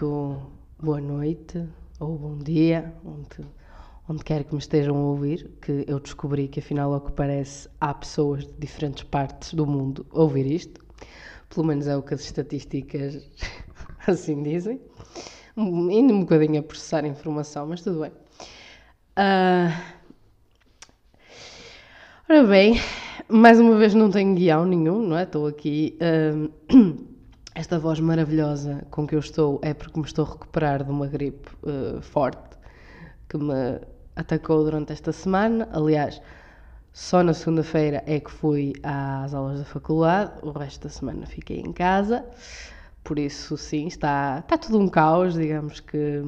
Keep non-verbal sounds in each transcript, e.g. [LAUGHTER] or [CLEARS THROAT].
muito boa noite ou bom dia, onde, onde quer que me estejam a ouvir, que eu descobri que afinal ao que parece há pessoas de diferentes partes do mundo a ouvir isto. Pelo menos é o que as estatísticas [LAUGHS] assim dizem. Ainda um bocadinho a processar a informação, mas tudo bem. Uh... Ora bem, mais uma vez não tenho guião nenhum, não é? Estou aqui. Uh... Esta voz maravilhosa com que eu estou é porque me estou a recuperar de uma gripe uh, forte que me atacou durante esta semana. Aliás, só na segunda-feira é que fui às aulas da faculdade, o resto da semana fiquei em casa. Por isso, sim, está, está tudo um caos, digamos que.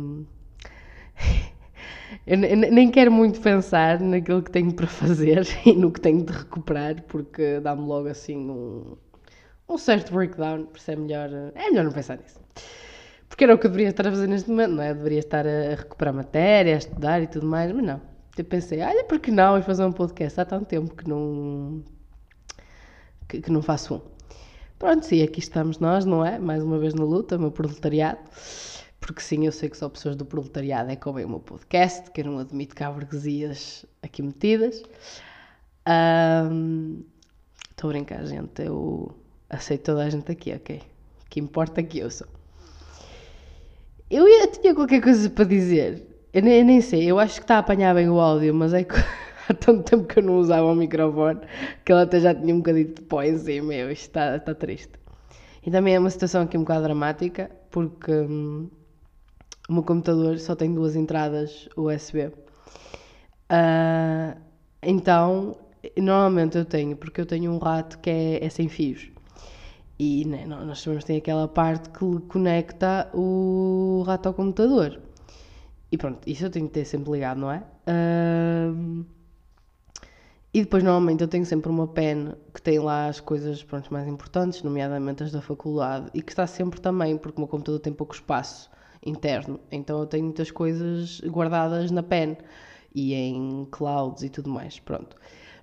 [LAUGHS] Eu nem quero muito pensar naquilo que tenho para [LAUGHS] fazer e no que tenho de recuperar, porque dá-me logo assim um um certo breakdown, por isso é melhor, é melhor não pensar nisso. Porque era o que eu deveria estar a fazer neste momento, não é? Eu deveria estar a recuperar matéria, a estudar e tudo mais, mas não. Eu pensei, olha, por que não? E fazer um podcast. Há tanto tempo que não. que, que não faço um. Pronto, e aqui estamos nós, não é? Mais uma vez na luta, meu proletariado. Porque sim, eu sei que só pessoas do proletariado é que ouvem o meu podcast, que eu não admito que há vergesias aqui metidas. Estou um, a brincar, gente. Eu aceito toda a gente aqui, ok? Que importa é que eu sou. Eu, ia, tinha qualquer coisa para dizer. Eu nem, eu nem, sei, eu acho que está a apanhar bem o áudio, mas é que [LAUGHS] há tanto tempo que eu não usava o microfone que ele até já tinha um bocadinho de pó em cima. Eu, isto está, está triste. E também é uma situação aqui um bocado dramática, porque hum, o meu computador só tem duas entradas USB. Uh, ah, então, normalmente eu tenho, porque eu tenho um rato que é, é sem fios. E né, nós sabemos que tem aquela parte que conecta o rato ao computador. E pronto, isso eu tenho que ter sempre ligado, não é? E depois, normalmente, eu tenho sempre uma pen que tem lá as coisas pronto, mais importantes, nomeadamente as da faculdade, e que está sempre também, porque o meu computador tem pouco espaço interno, então eu tenho muitas coisas guardadas na pen e em clouds e tudo mais. Pronto.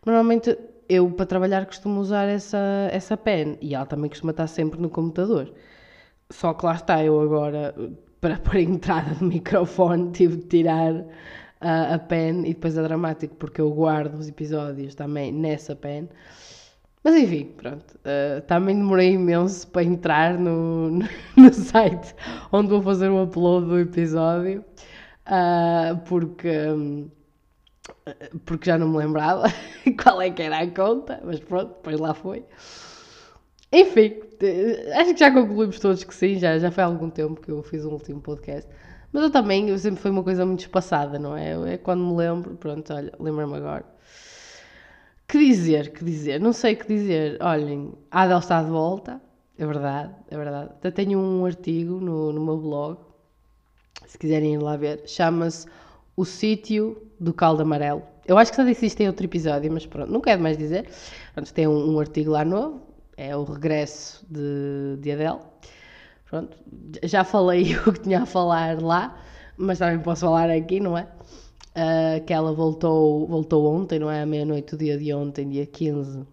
Normalmente eu para trabalhar costumo usar essa, essa pen e ela também costuma estar sempre no computador. Só que lá está, eu agora, para [LAUGHS] pôr a entrada do microfone, tive de tirar a, a pen e depois é dramático porque eu guardo os episódios também nessa pen. Mas enfim, pronto. Uh, também demorei imenso para entrar no, no, [LAUGHS] no, site onde vou fazer o upload do episódio, uh, porque. Um, porque já não me lembrava [LAUGHS] qual é que era a conta, mas pronto, depois lá foi. Enfim, acho que já concluímos todos que sim, já, já foi há algum tempo que eu fiz um último podcast. Mas eu também, eu sempre foi uma coisa muito espaçada, não é? É quando me lembro, pronto, olha, lembro-me agora. Que dizer, que dizer? Não sei o que dizer. Olhem, a Adele está de volta, é verdade, é verdade. Até tenho um artigo no, no meu blog, se quiserem ir lá ver, chama-se O Sítio do caldo amarelo. Eu acho que já disse isto em outro episódio, mas pronto, não quero mais dizer. Pronto, tem um, um, artigo lá novo, é o regresso de, de Adele. Pronto, já falei [LAUGHS] o que tinha a falar lá, mas também posso falar aqui, não é? Uh, que ela voltou, voltou ontem, não é? À meia-noite, o dia de ontem, dia 15,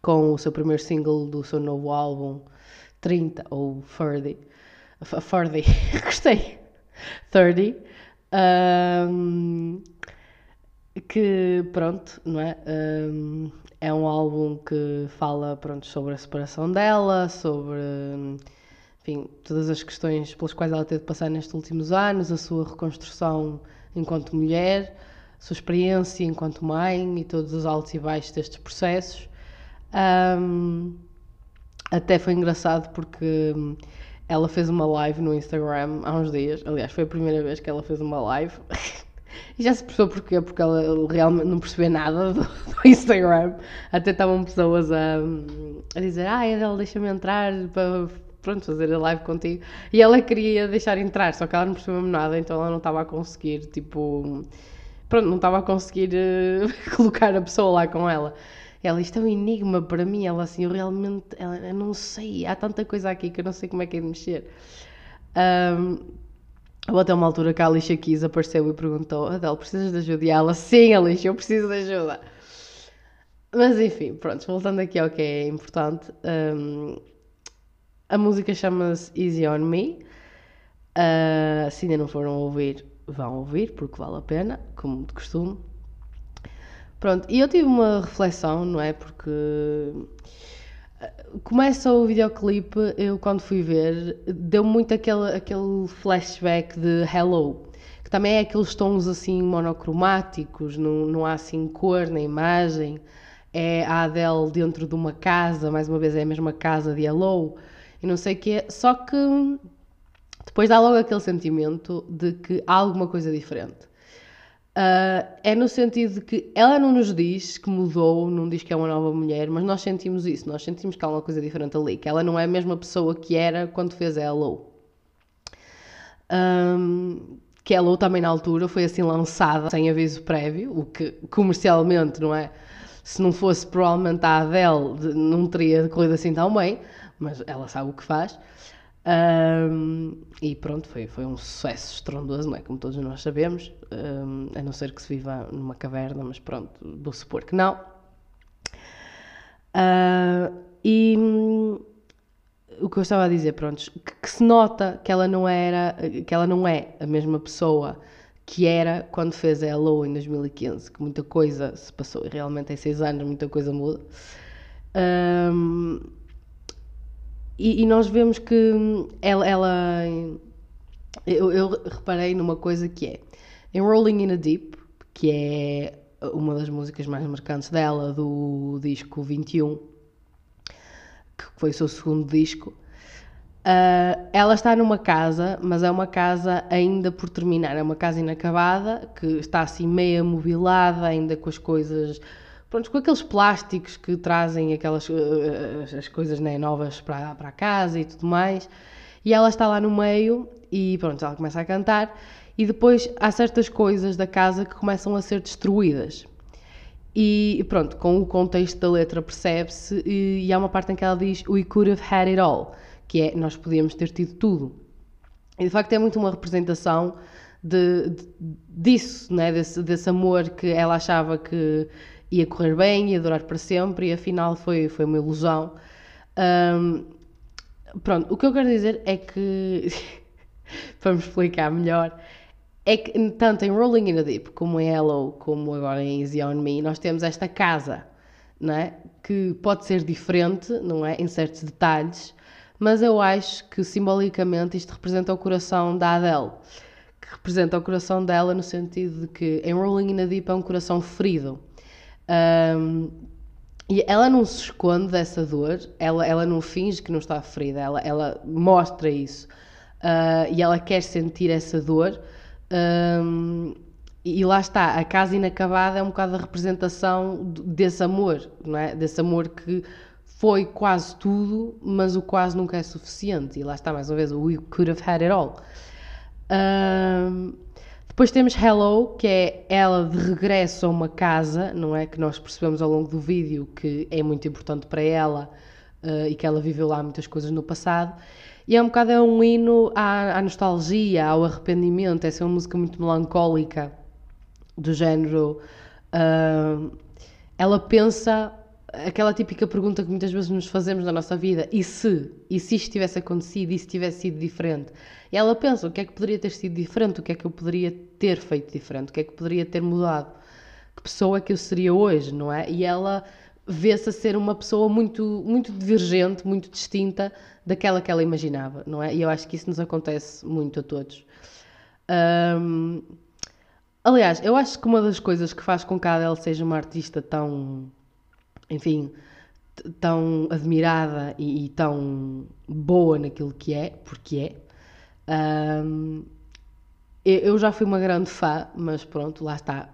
com o seu primeiro single do seu novo álbum, 30 ou 30. 30, [LAUGHS] gostei. 30. Que pronto, não é? Um, é um álbum que fala pronto, sobre a separação dela, sobre enfim, todas as questões pelas quais ela teve de passar nestes últimos anos, a sua reconstrução enquanto mulher, a sua experiência enquanto mãe e todos os altos e baixos destes processos. Um, até foi engraçado porque ela fez uma live no Instagram há uns dias. Aliás, foi a primeira vez que ela fez uma live. [LAUGHS] E já se percebeu porquê, porque ela realmente não percebeu nada do, do Instagram. Até estavam pessoas a, a dizer: Ah, Adele, deixa-me entrar para pronto, fazer a live contigo. E ela queria deixar entrar, só que ela não percebeu nada, então ela não estava a conseguir, tipo. Pronto, não estava a conseguir uh, [LAUGHS] colocar a pessoa lá com ela. Ela, isto é um enigma para mim. Ela, assim, eu realmente, ela, eu não sei, há tanta coisa aqui que eu não sei como é que é de mexer. Um, ou até uma altura que a Alicia Keys apareceu e perguntou: Adele, precisas de ajuda? E ela, sim, Alicia, eu preciso de ajuda. Mas enfim, pronto, voltando aqui ao que é importante, um, a música chama-se Easy on Me. Uh, se ainda não foram ouvir, vão ouvir, porque vale a pena, como de costume. Pronto, e eu tive uma reflexão, não é? Porque começa o videoclipe, eu quando fui ver, deu muito aquele, aquele flashback de Hello, que também é aqueles tons assim monocromáticos, não, não há assim cor na imagem, é a Adele dentro de uma casa, mais uma vez é a mesma casa de Hello, e não sei o quê, só que depois dá logo aquele sentimento de que há alguma coisa diferente. Uh, é no sentido de que ela não nos diz que mudou, não diz que é uma nova mulher, mas nós sentimos isso, nós sentimos que há uma coisa diferente ali, que ela não é a mesma pessoa que era quando fez a Hello. Um, que a Hello também na altura foi assim lançada sem aviso prévio, o que comercialmente não é. Se não fosse provavelmente a Adele, não teria decorrido assim tão bem, mas ela sabe o que faz. Um, e pronto, foi, foi um sucesso estrondoso, não é? Como todos nós sabemos, um, a não ser que se viva numa caverna, mas pronto, vou supor que não. Uh, e um, o que eu estava a dizer, pronto, que, que, se nota que ela não era, que ela não é a mesma pessoa que era quando fez a Hello em 2015, que muita coisa se passou, e realmente em seis anos muita coisa muda. Um, e, e nós vemos que ela, ela eu, eu, reparei numa coisa que é em Rolling in a Deep, que é uma das músicas mais marcantes dela, do disco 21, que foi o seu segundo disco. Uh, ela está numa casa, mas é uma casa ainda por terminar, é uma casa inacabada, que está assim meia mobilada, ainda com as coisas pronto, com aqueles plásticos que trazem aquelas uh, as coisas né, novas para, para casa e tudo mais. E ela está lá no meio e pronto, ela começa a cantar e depois há certas coisas da casa que começam a ser destruídas. E pronto, com o contexto da letra percebe-se e, e há uma parte em que ela diz We could have had it all, que é nós podíamos ter tido tudo. E de facto é muito uma representação de, de, disso, né? desse, desse amor que ela achava que ia correr bem, ia durar para sempre e afinal foi, foi uma ilusão. Um, pronto, o que eu quero dizer é que, [LAUGHS] para me explicar melhor, é que tanto em Rolling in the Deep como em Hello, como agora em Easy on Me, nós temos esta casa, não é? Que pode ser diferente, não é? Em certos detalhes, mas eu acho que simbolicamente isto representa o coração da Adele, que representa o coração dela no sentido de que em Rolling in the Deep é um coração ferido um, e ela não se esconde dessa dor, ela, ela não finge que não está ferida, ela, ela mostra isso. Uh, e ela quer sentir essa dor. Um, e lá está, a casa inacabada é um bocado a representação desse amor, não é? Desse amor que foi quase tudo, mas o quase nunca é suficiente. E lá está, mais uma vez, o We Could Have Had It All. Um, depois temos Hello, que é ela de regresso a uma casa, não é? Que nós percebemos ao longo do vídeo que é muito importante para ela uh, e que ela viveu lá muitas coisas no passado. E é um bocado é um hino à, à nostalgia, ao arrependimento. Essa é uma música muito melancólica, do género. Uh, ela pensa aquela típica pergunta que muitas vezes nos fazemos na nossa vida: e se? E se isto tivesse acontecido? E se tivesse sido diferente? E ela pensa: o que é que poderia ter sido diferente? O que é que eu poderia ter feito diferente? O que é que poderia ter mudado? Que pessoa é que eu seria hoje, não é? E ela vê-se a ser uma pessoa muito, muito divergente, muito distinta daquela que ela imaginava, não é? E eu acho que isso nos acontece muito a todos. Um, aliás, eu acho que uma das coisas que faz com que a Adele seja uma artista tão enfim, tão admirada e, e, tão boa naquilo que é, porque é. Um, eu já fui uma grande fã, mas pronto, lá está.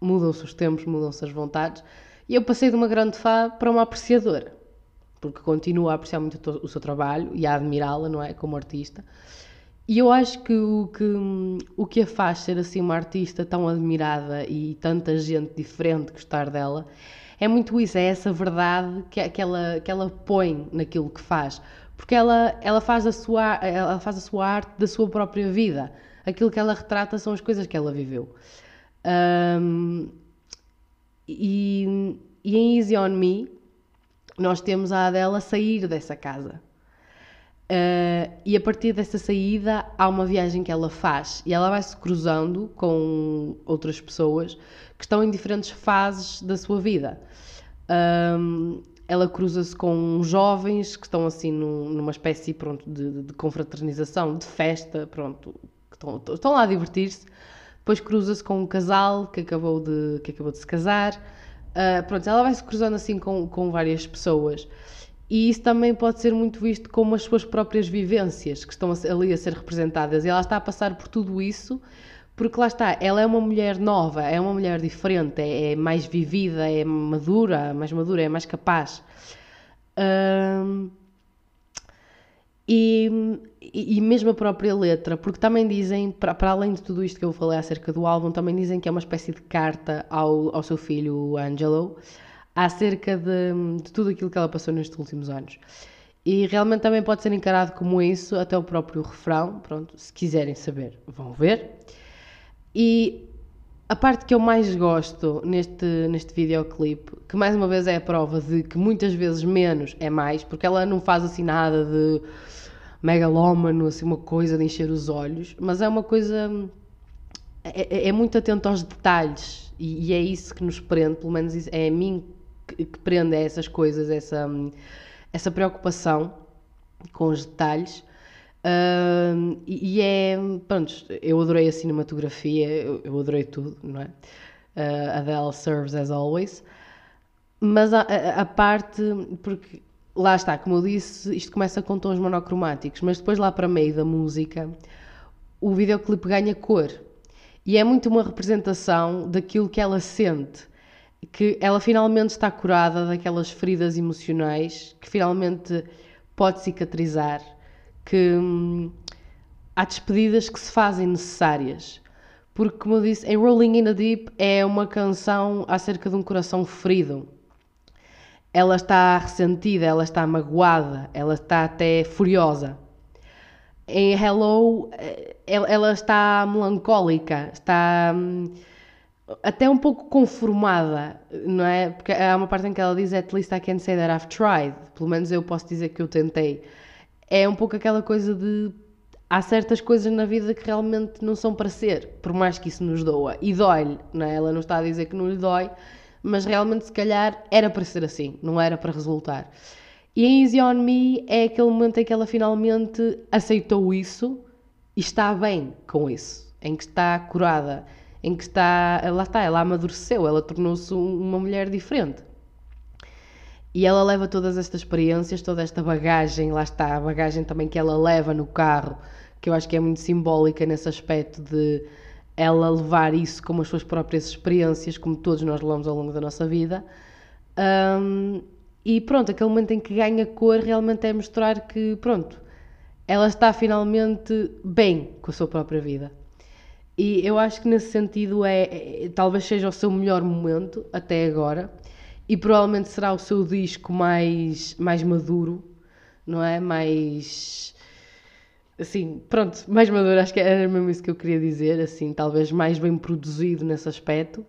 Mudam-se os tempos, mudam-se as vontades. E eu passei de uma grande fã para uma apreciadora, porque continuo a apreciar muito o seu trabalho e a admirá-la, não é? Como artista. E eu acho que o, que o que a faz ser assim uma artista tão admirada e tanta gente diferente gostar dela é muito isso, é essa verdade que, que, ela, que ela põe naquilo que faz. Porque ela, ela, faz a sua, ela faz a sua arte da sua própria vida. Aquilo que ela retrata são as coisas que ela viveu. Um, e, e em Easy On Me, nós temos a Adele a sair dessa casa. Uh, e a partir dessa saída há uma viagem que ela faz e ela vai se cruzando com outras pessoas que estão em diferentes fases da sua vida. Um, ela cruza-se com jovens que estão assim num, numa espécie pronto, de, de, confraternização, de festa, pronto, que estão, estão lá a divertir-se. Depois cruza-se com um casal que acabou de, que acabou de se casar. Uh, pronto, ela vai se cruzando assim com, com várias pessoas. E isso também pode ser muito visto como as suas próprias vivências que estão ali a ser representadas. E ela está a passar por tudo isso porque lá está, ela é uma mulher nova, é uma mulher diferente, é, é mais vivida, é madura, mais madura, é mais capaz. Um, e, e, mesmo a própria letra, porque também dizem, para, além de tudo isto que eu falei acerca do álbum, também dizem que é uma espécie de carta ao, ao seu filho Angelo, acerca de, de tudo aquilo que ela passou nestes últimos anos. E realmente também pode ser encarado como isso, até o próprio refrão. Pronto, se quiserem saber, vão ver. E a parte que eu mais gosto neste, neste videoclipe, que mais uma vez é a prova de que muitas vezes menos é mais, porque ela não faz assim nada de megalómano, assim, uma coisa de encher os olhos, mas é uma coisa. É, é, é muito atento aos detalhes e, e, é isso que nos prende, pelo menos é a mim que, que prende essas coisas, essa, essa preocupação com os detalhes. E, é, pronto, eu adorei a cinematografia, eu, eu adorei tudo, não é? Uh, Adele serves as always. Mas a, a, a, parte, porque lá está, como eu disse, isto começa com tons monocromáticos, mas depois lá para meio da música, o videoclipe ganha cor. E é muito uma representação daquilo que ela sente que ela finalmente está curada daquelas feridas emocionais, que finalmente pode cicatrizar, que hum, há despedidas que se fazem necessárias. Porque, como eu disse, em Rolling in the Deep é uma canção acerca de um coração ferido. Ela está ressentida, ela está magoada, ela está até furiosa. Em Hello, eh, ela está melancólica, está hum, até um pouco conformada, não é? Porque há uma parte em que ela diz At least I can say that I've tried. Pelo menos eu posso dizer que eu tentei. É um pouco aquela coisa de. Há certas coisas na vida que realmente não são para ser, por mais que isso nos doa. E dói-lhe, não é? Ela não está a dizer que não lhe dói, mas realmente, se calhar, era para ser assim, não era para resultar. E em Easy On Me é aquele momento em que ela finalmente aceitou isso e está bem com isso, em que está curada em que está, lá está, ela amadureceu, ela tornou-se uma mulher diferente. E ela leva todas estas experiências, toda esta bagagem, lá está, a bagagem também que ela leva no carro, que eu acho que é muito simbólica nesse aspecto de ela levar isso como as suas próprias experiências, como todos nós levamos ao longo da nossa vida. Um, e pronto, aquele momento em que ganha cor realmente é mostrar que, pronto, ela está finalmente bem com a sua própria vida. E eu acho que nesse sentido é, é, talvez seja o seu melhor momento até agora e provavelmente será o seu disco mais mais maduro, não é? Mais assim, pronto, mais maduro, acho que era mesmo isso que eu queria dizer, assim, talvez mais bem produzido nesse aspecto.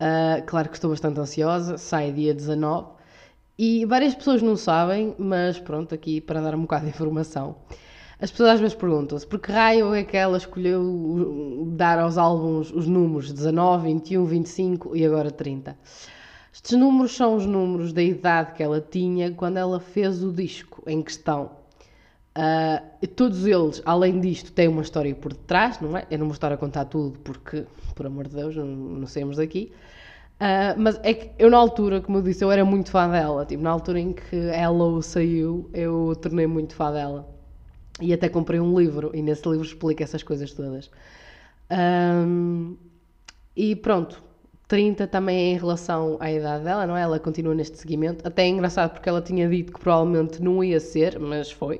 Uh, claro que estou bastante ansiosa, sai dia 19 e várias pessoas não sabem, mas pronto, aqui para dar um bocado de informação. As pessoas às vezes perguntam-se por que raio é que ela escolheu dar aos álbuns os números 19, 21, 25 e agora 30. Estes números são os números da idade que ela tinha quando ela fez o disco em questão. Uh, todos eles, além disto, têm uma história por detrás, não é? Eu não vou estar a contar tudo porque, por amor de Deus, não, não saímos daqui. Uh, mas é que eu, na altura, como eu disse, eu era muito fã dela. Tipo, na altura em que ela saiu, eu tornei muito fã dela. E até comprei um livro e nesse livro explica essas coisas todas. Um, e pronto, 30 também é em relação à idade dela, não é? Ela continua neste seguimento. Até é engraçado porque ela tinha dito que provavelmente não ia ser, mas foi.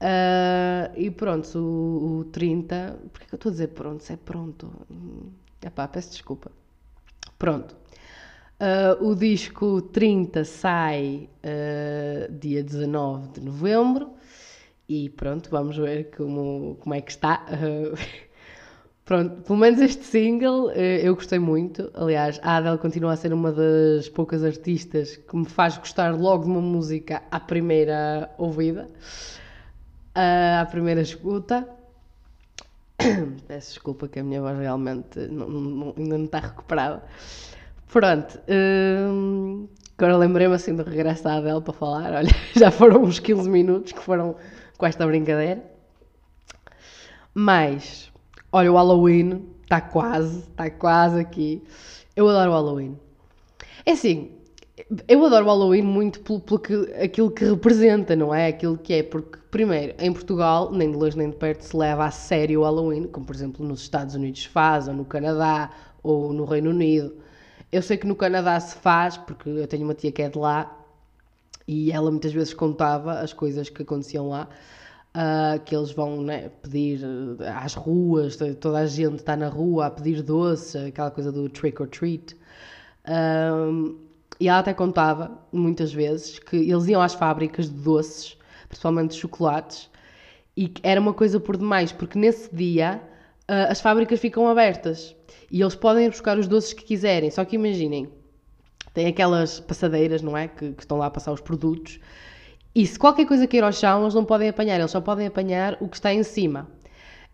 Uh, e pronto, o, o 30. Porquê que eu estou a dizer pronto? Se é pronto. Epá, peço desculpa. Pronto. Uh, o disco 30 sai uh, dia 19 de novembro e pronto, vamos ver como, como é que está. [LAUGHS] Pronto, pelo menos este single eh, eu gostei muito. Aliás, a Adele continua a ser uma das poucas artistas que me faz gostar logo de uma música à primeira ouvida, à primeira escuta. [COUGHS] Peço desculpa que a minha voz realmente não, não, ainda não está recuperada. Pronto, hum, agora lembrei-me assim do regresso da Adele para falar. [LAUGHS] Olha, já foram uns 15 minutos que foram com esta brincadeira. Mas, olha, o Halloween está quase, está quase aqui. Eu adoro o Halloween. É assim, eu adoro o Halloween muito pelo, pelo que, aquilo que representa, não é? Aquilo que é, porque, primeiro, em Portugal, nem de longe nem de perto se leva a sério o Halloween, como por exemplo nos Estados Unidos faz, ou no Canadá, ou no Reino Unido. Eu sei que no Canadá se faz, porque eu tenho uma tia que é de lá, e ela muitas vezes contava as coisas que aconteciam lá. Uh, que eles vão né, pedir às ruas, toda a gente está na rua a pedir doce, aquela coisa do trick or treat. E ela até contava, muitas vezes, que eles iam às fábricas de doces, principalmente de chocolates, e era uma coisa por demais, porque nesse dia uh, as fábricas ficam abertas e eles podem ir buscar os doces que quiserem. Só que imaginem, tem aquelas passadeiras, não é? Que, que estão lá a passar os produtos e se qualquer coisa cair ao chão, eles não podem apanhar, eles só podem apanhar o que está em cima.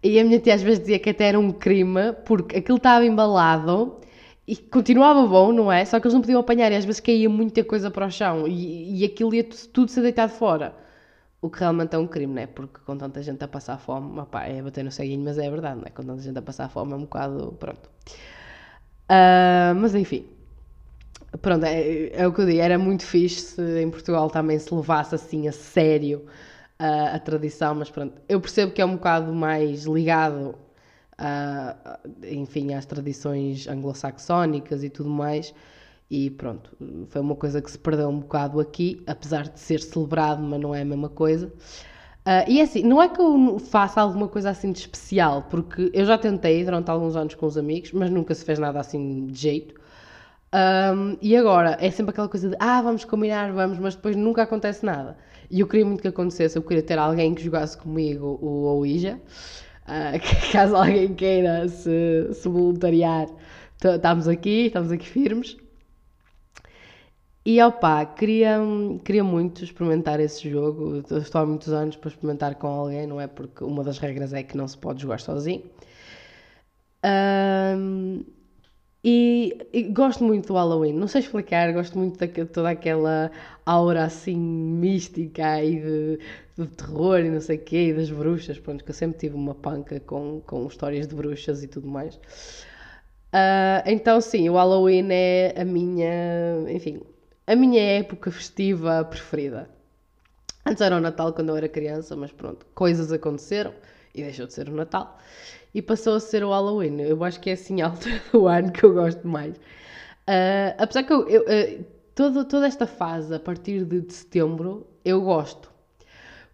E a minha tia às vezes dizia que até era um crime, porque aquilo estava embalado e continuava bom, não é? Só que eles não podiam apanhar e às vezes caía muita coisa para o chão e, e aquilo ia tudo ser deitado fora. O que realmente é um crime, não é? Porque com tanta gente a passar fome, opá, é bater no ceguinho, mas é verdade, não é? Com tanta gente a passar fome é um bocado. Pronto. Uh, mas enfim, Pronto, é, é, o que eu digo, era muito fixe se em Portugal também se levasse assim a sério uh, a tradição, mas pronto, eu percebo que é um bocado mais ligado, uh, enfim, às tradições anglo-saxónicas e tudo mais, e pronto, foi uma coisa que se perdeu um bocado aqui, apesar de ser celebrado, mas não é a mesma coisa. Uh, e é assim, não é que eu faça alguma coisa assim de especial, porque eu já tentei durante alguns anos com os amigos, mas nunca se fez nada assim de jeito. Um, e agora é sempre aquela coisa de ah, vamos combinar, vamos, mas depois nunca acontece nada. E eu queria muito que acontecesse, eu queria ter alguém que jogasse comigo o Ouija, uh, [LAUGHS] que, caso alguém queira se, se voluntariar, estamos aqui, estamos aqui firmes. E opá, queria, queria muito experimentar esse jogo. Estou há muitos anos para experimentar com alguém, não é? Porque uma das regras é que não se pode jogar sozinho. Um, e, e, gosto muito do Halloween, não sei explicar, gosto muito de toda aquela aura assim mística e de, de terror e não sei o quê, e das bruxas, pronto, que eu sempre tive uma panca com, com histórias de bruxas e tudo mais. Uh, então sim, o Halloween é a minha, enfim, a minha época festiva preferida. Antes era o Natal quando eu era criança, mas pronto, coisas aconteceram e deixou de ser o Natal e passou a ser o Halloween. Eu acho que é assim a altura do ano que eu gosto mais. Uh, apesar que eu, eu uh, toda esta fase, a partir de, de setembro, eu gosto.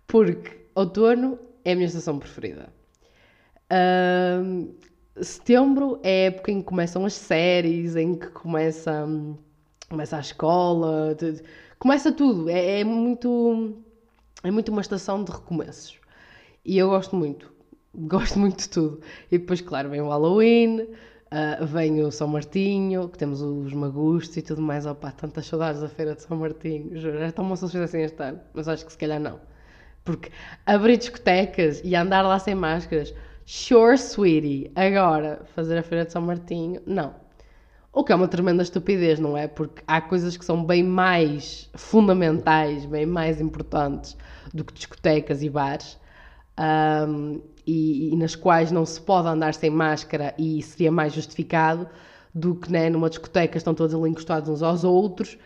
Porque outono é a minha estação preferida. Uh, setembro é a época em que começam as séries, em que começa, começa a escola, de, começa tudo. É, é, muito, é muito uma estação de recomeços. E eu gosto muito gosto muito de tudo. E depois, claro, vem o Halloween, uh, vem o São Martinho, que temos os magustos e tudo mais. Opa, tantas saudades da feira de São Martinho, juro. Já estão se fizessem este ano, mas acho que se calhar não. Porque abrir discotecas e andar lá sem máscaras, sure, sweetie. Agora, fazer a feira de São Martinho, não. O que é uma tremenda estupidez, não é? Porque há coisas que são bem mais fundamentais, bem mais importantes do que discotecas e bares. Um, e, e, nas quais não se pode andar sem máscara e seria mais justificado do que né, numa discoteca estão todos ali encostados uns aos outros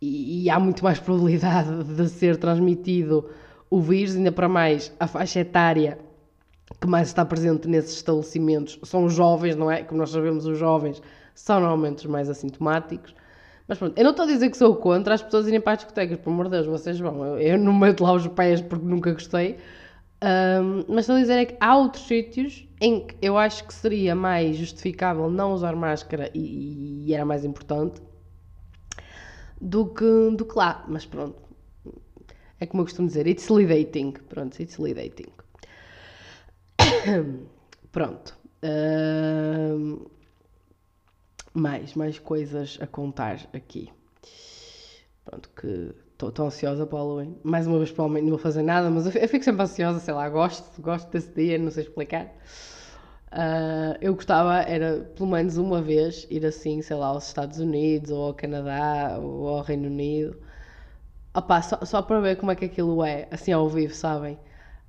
e, e há muito mais [LAUGHS] probabilidade de ser transmitido o vírus, ainda para mais a faixa etária que mais está presente nesses estabelecimentos são os jovens, não é? Como nós sabemos, os jovens são normalmente os mais assintomáticos. Mas pronto, eu não estou a dizer que sou contra as pessoas irem para as discotecas, pelo amor de Deus, vocês vão. Eu, eu não meto lá os pés porque nunca gostei, um, mas estou a dizer é que há outros sítios em que eu acho que seria mais justificável não usar máscara e, e era mais importante do que, do que lá. Mas pronto, é como eu costumo dizer, it's lidating. Pronto, it's lidating. [COUGHS] pronto. Ahm, mais, mais coisas a contar aqui. Pronto, que estou ansiosa para o Halloween. Mais uma vez, provavelmente não vou fazer nada, mas eu, fico sempre ansiosa, sei lá, gosto, gosto desse dia, não sei explicar. Ah, eu gostava, era pelo menos uma vez, ir assim, sei lá, aos Estados Unidos, ou ao Canadá, ou ao Reino Unido. Opá, só, só para ver como é que aquilo é, assim ao vivo, sabem?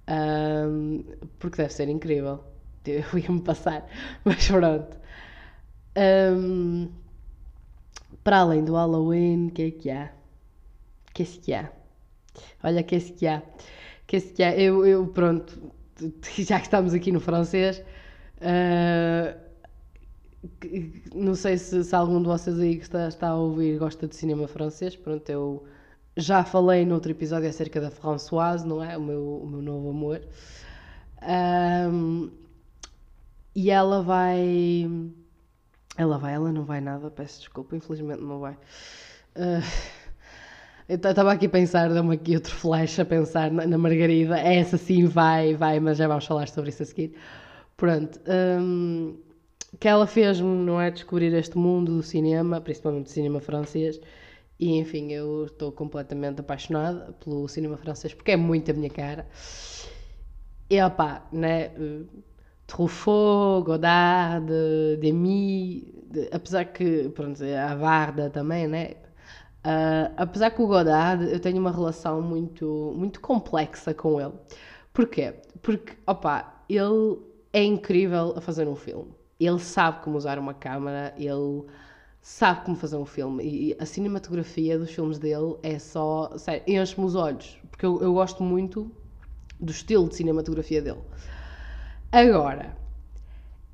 Ahm, porque deve ser incrível. Eu ia-me passar, [LAUGHS] mas pronto. Ahm, para além do Halloween, o que é que há? O que é que há? Olha, o que é que há? O que é que há? Eu, eu, pronto, [LAUGHS] já que estamos aqui no francês, que- não sei se, se algum de vocês aí que está, está a ouvir gosta de cinema francês. Pronto, eu já falei noutro episódio acerca da Françoise, não é? O meu, o meu novo amor. Ahm, e ela vai. Ela vai, ela não vai nada, peço desculpa, infelizmente não vai. Ah, eu estava aqui a pensar, dá-me aqui outro flash a pensar na, na Margarida. Essa sim vai, vai, mas já vamos falar sobre isso a seguir. Pronto. hum, que ela fez-me, não é? Descobrir este mundo do cinema, principalmente do cinema francês. E enfim, eu estou completamente apaixonada pelo cinema francês porque é muito a minha cara. E opá, né? Truffaut, Godard, Demy, de- apesar que, pronto, a Varda também, né? Ah, apesar que o Godard, eu tenho uma relação muito, muito complexa com ele. Porquê? Porque, opá, ele é incrível a fazer um filme. Ele sabe como usar uma câmera, ele sabe como fazer um filme. E a cinematografia dos filmes dele é só, sério, enche-me os olhos. Porque eu, eu gosto muito do estilo de cinematografia dele. Agora,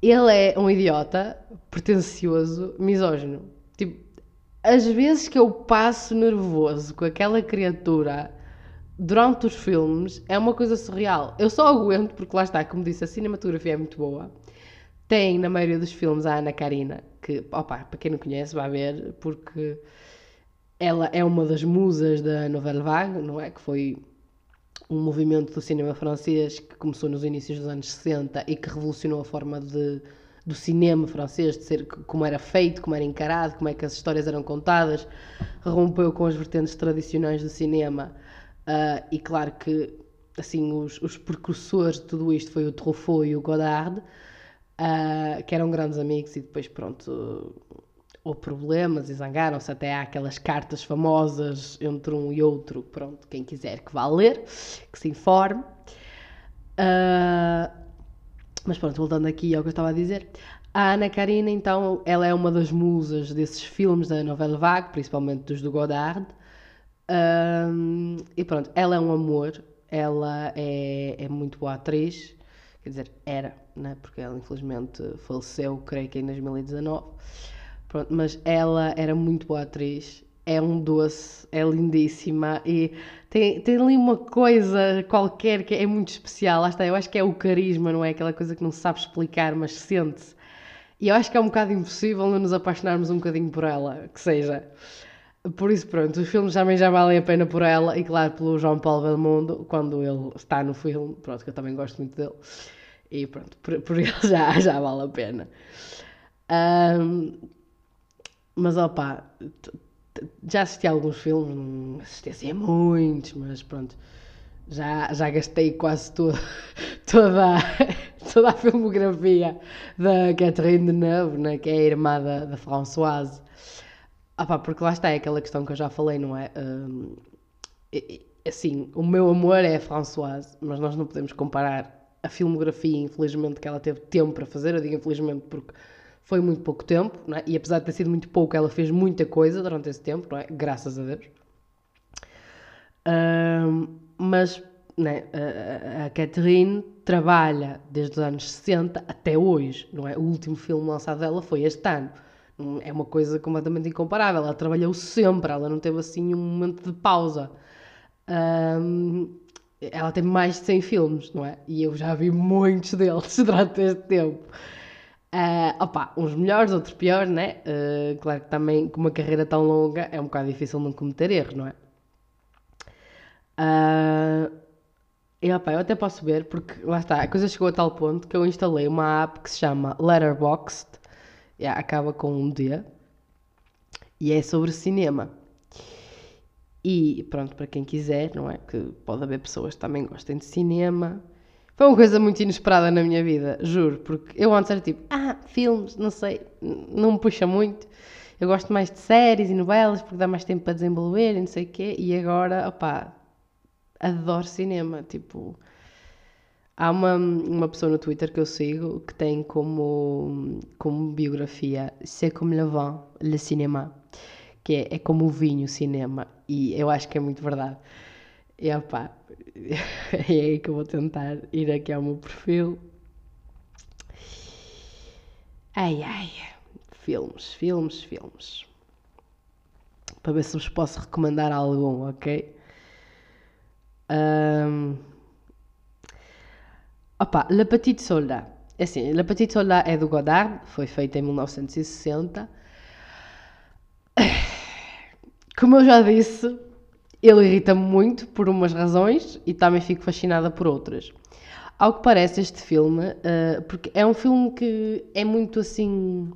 ele é um idiota, pretencioso, misógino. Tipo, as vezes que eu passo nervoso com aquela criatura durante os filmes é uma coisa surreal. Eu só aguento porque lá está, como disse, a cinematografia é muito boa. Tem na maioria dos filmes a Ana Karina, que, opa, para quem não conhece, vai ver, porque ela é uma das musas da Nouvelle Vague, não é? Que foi um movimento do cinema francês que começou nos inícios dos anos 60 e que revolucionou a forma de, do cinema francês, de ser como era feito, como era encarado, como é que as histórias eram contadas, rompeu com as vertentes tradicionais do cinema. Ah, e claro que assim os, os precursores de tudo isto foi o Truffaut e o Godard, ah, que eram grandes amigos e depois pronto houve problemas e zangaram-se até há aquelas cartas famosas entre um e outro, pronto, quem quiser que vá ler, que se informe. Ah, mas pronto, voltando aqui ao que eu estava a dizer. A Ana Karina, então, ela é uma das musas desses filmes da novela Vague, principalmente dos do Godard. Ahm, e pronto, ela é um amor, ela é, é muito boa atriz, quer dizer, era, né? porque ela infelizmente faleceu, creio que em 2019. Pronto, mas ela era muito boa atriz, é um doce, é lindíssima e tem, tem ali uma coisa qualquer que é muito especial. Lá está, eu acho que é o carisma, não é? Aquela coisa que não se sabe explicar, mas sente-se. E eu acho que é um bocado impossível não nos apaixonarmos um bocadinho por ela, que seja. Por isso, pronto, os filmes também já valem a pena por ela e, claro, pelo João Paulo Belmondo, quando ele está no filme, pronto, que eu também gosto muito dele. E pronto, por, por ele [LAUGHS] já, já vale a pena. Ahm, mas opá, já assisti a alguns filmes, não assisti assim a muitos, mas pronto, já, já gastei quase [LAUGHS] toda, toda, [LAUGHS] toda a filmografia da Catherine Deneuve, né, que é a irmã da, da Françoise. Opá, porque lá está, é aquela questão que eu já falei, não é? E- assim, o meu amor é a Françoise, mas nós não podemos comparar a filmografia, infelizmente, que ela teve tempo para fazer. Eu digo infelizmente porque foi muito pouco tempo, é? e apesar de ter sido muito pouco, ela fez muita coisa durante esse tempo, é? Graças a Deus. Mas né, a, a- Catherine trabalha desde os anos 60 até hoje, não é? O último filme lançado dela foi este ano. É uma coisa completamente incomparável. Ela trabalhou sempre, ela não teve assim um momento de pausa. Ahm, ela tem mais de 100 filmes, não é? E eu já vi muitos [LAUGHS] deles durante este tempo. Ah, opa, uns melhores, outros piores, né? Ah, claro que também com uma carreira tão longa é um bocado difícil não cometer erros, não é? Ah, E opa, eu até posso ver, porque lá está, a coisa chegou a tal ponto que eu instalei uma app que se chama Letterboxd, yeah, acaba com um D, e é sobre cinema. E pronto, para quem quiser, não é? Que pode haver pessoas que também gostem de cinema. Foi uma coisa muito inesperada na minha vida, juro, porque eu antes era tipo, ah, filmes, não sei, não me puxa muito. Eu gosto mais de séries e novelas porque dá mais tempo para desenvolver e não sei o quê. E agora, opá, adoro cinema. Tipo, há uma, uma pessoa no Twitter que eu sigo que tem como, como biografia C'est comme le vin, le cinéma, que é, é como o vinho, o cinema. E eu acho que é muito verdade. E opá, [LAUGHS] é aí que eu vou tentar ir aqui ao meu perfil. Ai ai, filmes, filmes, filmes. Para ver se vos posso recomendar algum, ok? Um... Opa, Le Petit Soldat. É assim, Le Petit Soldat é do Godard, foi feito em 1960. [SIGHS] Como eu já disse, ele irrita-me muito por umas razões e também fico fascinada por outras. Ao que parece, este filme, uh, porque é um filme que é muito assim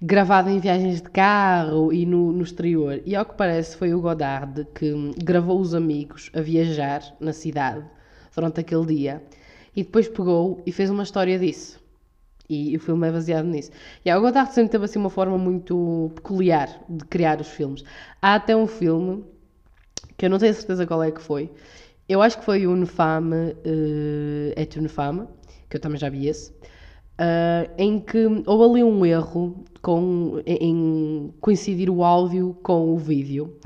gravado em viagens de carro e no, no exterior, e ao que parece, foi o Godard que gravou os amigos a viajar na cidade durante aquele dia e depois pegou e fez uma história disso. E, o filme é baseado nisso. E o Godard sempre teve assim uma forma muito peculiar de criar os filmes. Há até um filme que eu não tenho certeza qual é que foi. Eu acho que foi o Nefame, uh, é Nefame, que eu também já vi esse, uh, em que houve ali um erro com, em coincidir o áudio com o vídeo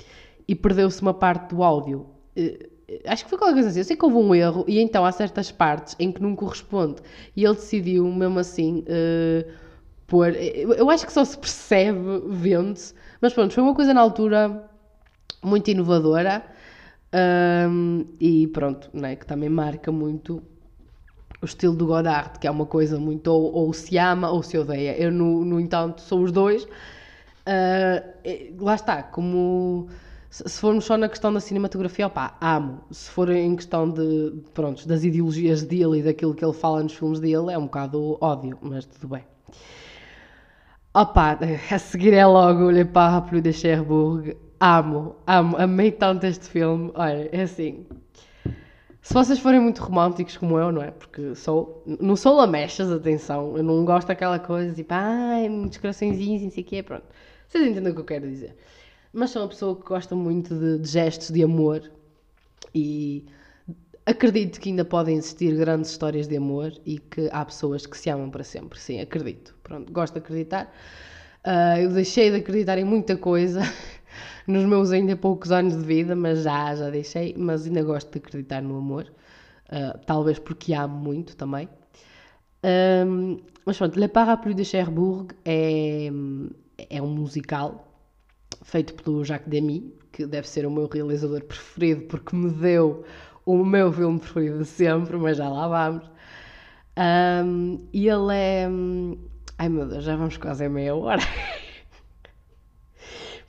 e perdeu-se uma parte do áudio. Uh, acho que foi qualquer coisa assim. Eu sei que houve um erro e então há certas partes em que não corresponde. E ele decidiu, mesmo assim, uh, pôr. Eu acho que só se percebe vendo-se, mas pronto, foi uma coisa na altura muito inovadora um, e pronto, né, que também marca muito o estilo do Godard, que é uma coisa muito ou, ou se ama ou se odeia. Eu, no, no entanto, sou os dois. Uh, lá está, como se, formos só na questão da cinematografia, opá, amo. Se for em questão de, pronto, das ideologias dele e daquilo que ele fala nos filmes dele, é um bocado ódio, mas tudo bem. Opa, [LAUGHS] a seguir é logo Le Parapluie de Cherbourg, Amo, amo, amei tanto este filme. Olha, é assim. Se vocês forem muito românticos como eu, não é? Porque sou. Não sou lamechas, atenção. Eu não gosto daquela coisa tipo, ai, muitos coraçõezinhos, não sei o quê, pronto. Vocês entendem o que eu quero dizer. Mas sou uma pessoa que gosta muito de, de gestos de amor e acredito que ainda podem existir grandes histórias de amor e que há pessoas que se amam para sempre. Sim, acredito. Pronto, gosto de acreditar. Uh, eu deixei de acreditar em muita coisa [LAUGHS] nos meus ainda poucos anos de vida, mas já, já deixei, mas ainda gosto de acreditar no amor, uh, talvez porque amo muito também. Um, mas pronto, Le Parapluie de Cherbourg é, é um musical feito pelo Jacques Demy, que deve ser o meu realizador preferido, porque me deu o meu filme preferido de sempre, mas já lá vamos. Um, e ele é. Ai meu Deus, já vamos quase a meia hora. [LAUGHS]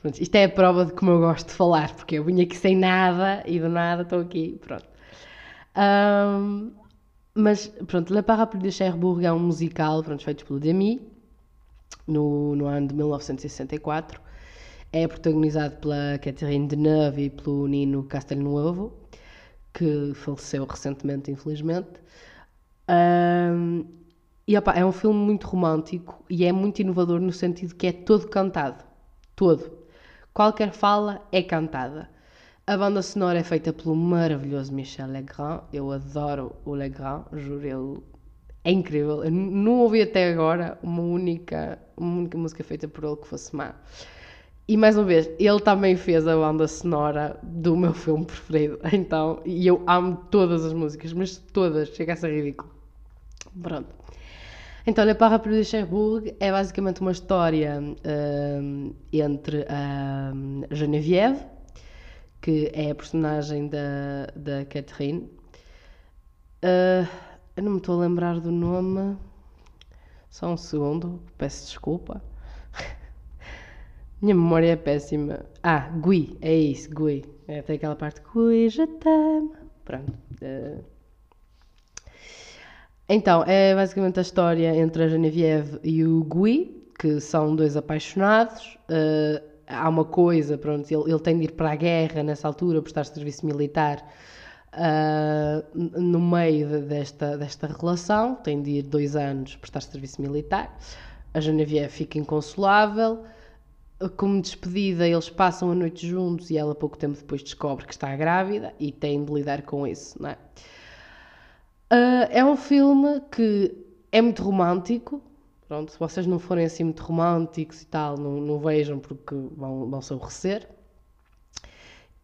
Pronto, isto é a prova de como eu gosto de falar, porque eu vim aqui sem nada e do nada estou aqui, pronto. Um, mas, pronto, Le Parapluie de Cherbourg é um musical, pronto, feito pelo Demi, no, no ano de 1964. É protagonizado pela Catherine Deneuve e pelo Nino Castelnuovo, que faleceu recentemente, infelizmente. Um, e opa, é um filme muito romântico e é muito inovador no sentido que é todo cantado. Todo. Qualquer fala é cantada. A banda sonora é feita pelo maravilhoso Michel Legrand. Eu adoro o Legrand, juro, ele é incrível. Eu não ouvi até agora uma única, uma única música feita por ele que fosse má. E mais uma vez, ele também fez a banda sonora do meu filme preferido. Então, e eu amo todas as músicas, mas todas, chega a ser ridículo. Pronto. Então, Le Parapluie de Cherbourg é basicamente uma história uh, entre a Geneviève, que é a personagem da, da Catherine. Uh, eu não me estou a lembrar do nome. Só um segundo, peço desculpa. [LAUGHS] Minha memória é péssima. Ah, Gui, é isso, Gui. É, tem aquela parte Gui, je t'aime. Pronto. Uh, Então, é basicamente a história entre a Genevieve e o Gui, que são dois apaixonados. Uh, há uma coisa, pronto, ele, ele tem de ir para a guerra nessa altura, prestar serviço militar. Uh, no meio de, desta, desta relação, tem de ir dois anos prestar serviço militar. A Genevieve fica inconsolável. Como despedida, eles passam a noite juntos e ela, pouco tempo depois, descobre que está grávida e tem de lidar com isso, não é? Uh, é um filme que é muito romântico. Pronto, se vocês não forem assim muito românticos e tal, não, não vejam porque vão, vão se aborrecer.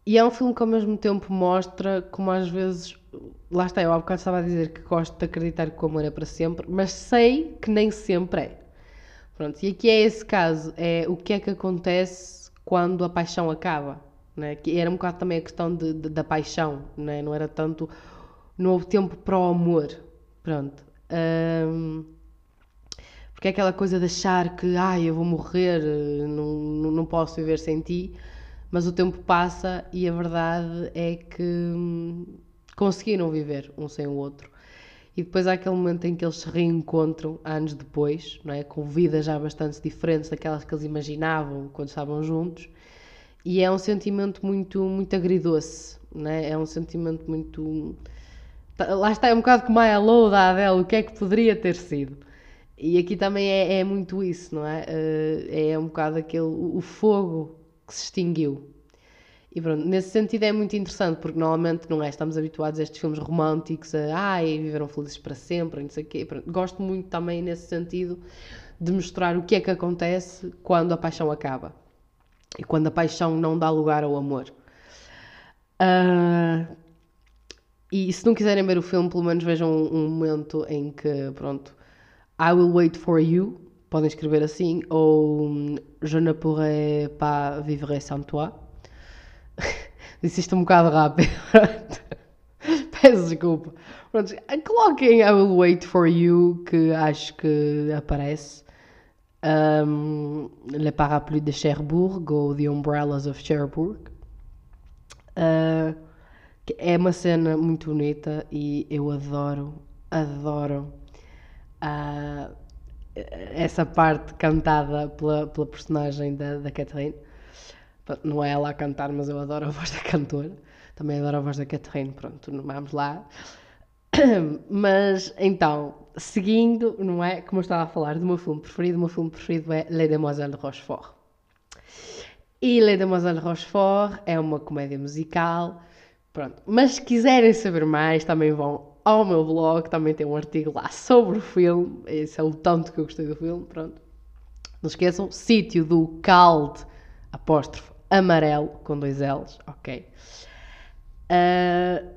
E é um filme que ao mesmo tempo mostra como às vezes. Lá está, eu há bocado estava a dizer que gosto de acreditar que o amor é para sempre, mas sei que nem sempre é. Pronto, e aqui é esse caso, é o que é que acontece quando a paixão acaba. Né? Que era um bocado também a questão de, de, da paixão, né? não era tanto não houve tempo para o amor. Pronto. Um, porque é aquela coisa de achar que ai, eu vou morrer, não, não posso viver sem ti, mas o tempo passa e a verdade é que hum, conseguiram viver um sem o outro. E depois há aquele momento em que eles se reencontram, anos depois, não é? com vidas já bastante diferentes daquelas que eles imaginavam quando estavam juntos. E é um sentimento muito, muito agridoce, não é? é um sentimento muito lá está, é um bocado como a Hello da Adele, o que é que poderia ter sido? E aqui também é, é muito isso, não é? Eh, é um bocado aquele, o fogo que se extinguiu. E pronto, nesse sentido é muito interessante, porque normalmente não é, estamos habituados a estes filmes românticos, a ai, viveram felizes para sempre, não sei o quê. Pronto, gosto muito também nesse sentido de mostrar o que é que acontece quando a paixão acaba. E quando a paixão não dá lugar ao amor. Uh, e se não quiserem ver o filme, pelo menos vejam um, momento em que, pronto, I will wait for you, podem escrever assim, ou hum, Je ne pourrai pas vivre sans toi. [LAUGHS] Disse isto um bocado rápido. [LAUGHS] Peço desculpa. Pronto, coloquem I will wait for you, que acho que aparece. Um, Le Parapluie de Cherbourg ou The Umbrellas of Cherbourg. Uh, é uma cena muito bonita e eu adoro, adoro uh, essa parte cantada pela, pela personagem da, da Catherine. Não é ela a cantar, mas eu adoro a voz da cantora. Também adoro a voz da Catherine. Pronto, vamos lá. [COUGHS] Mas então, seguindo, não é? Como eu estava a falar do meu filme preferido, o meu filme preferido é Les Demoiselles de Rochefort. E Les Demoiselles de Rochefort é uma comédia musical Pronto. Mas se quiserem saber mais, também vão ao meu blog, também tem um artigo lá sobre o filme. Esse é o tanto que eu gostei do filme. Pronto. Não esqueçam, sítio do Cald, apóstrofo, amarelo, com dois L's, ok. Uh,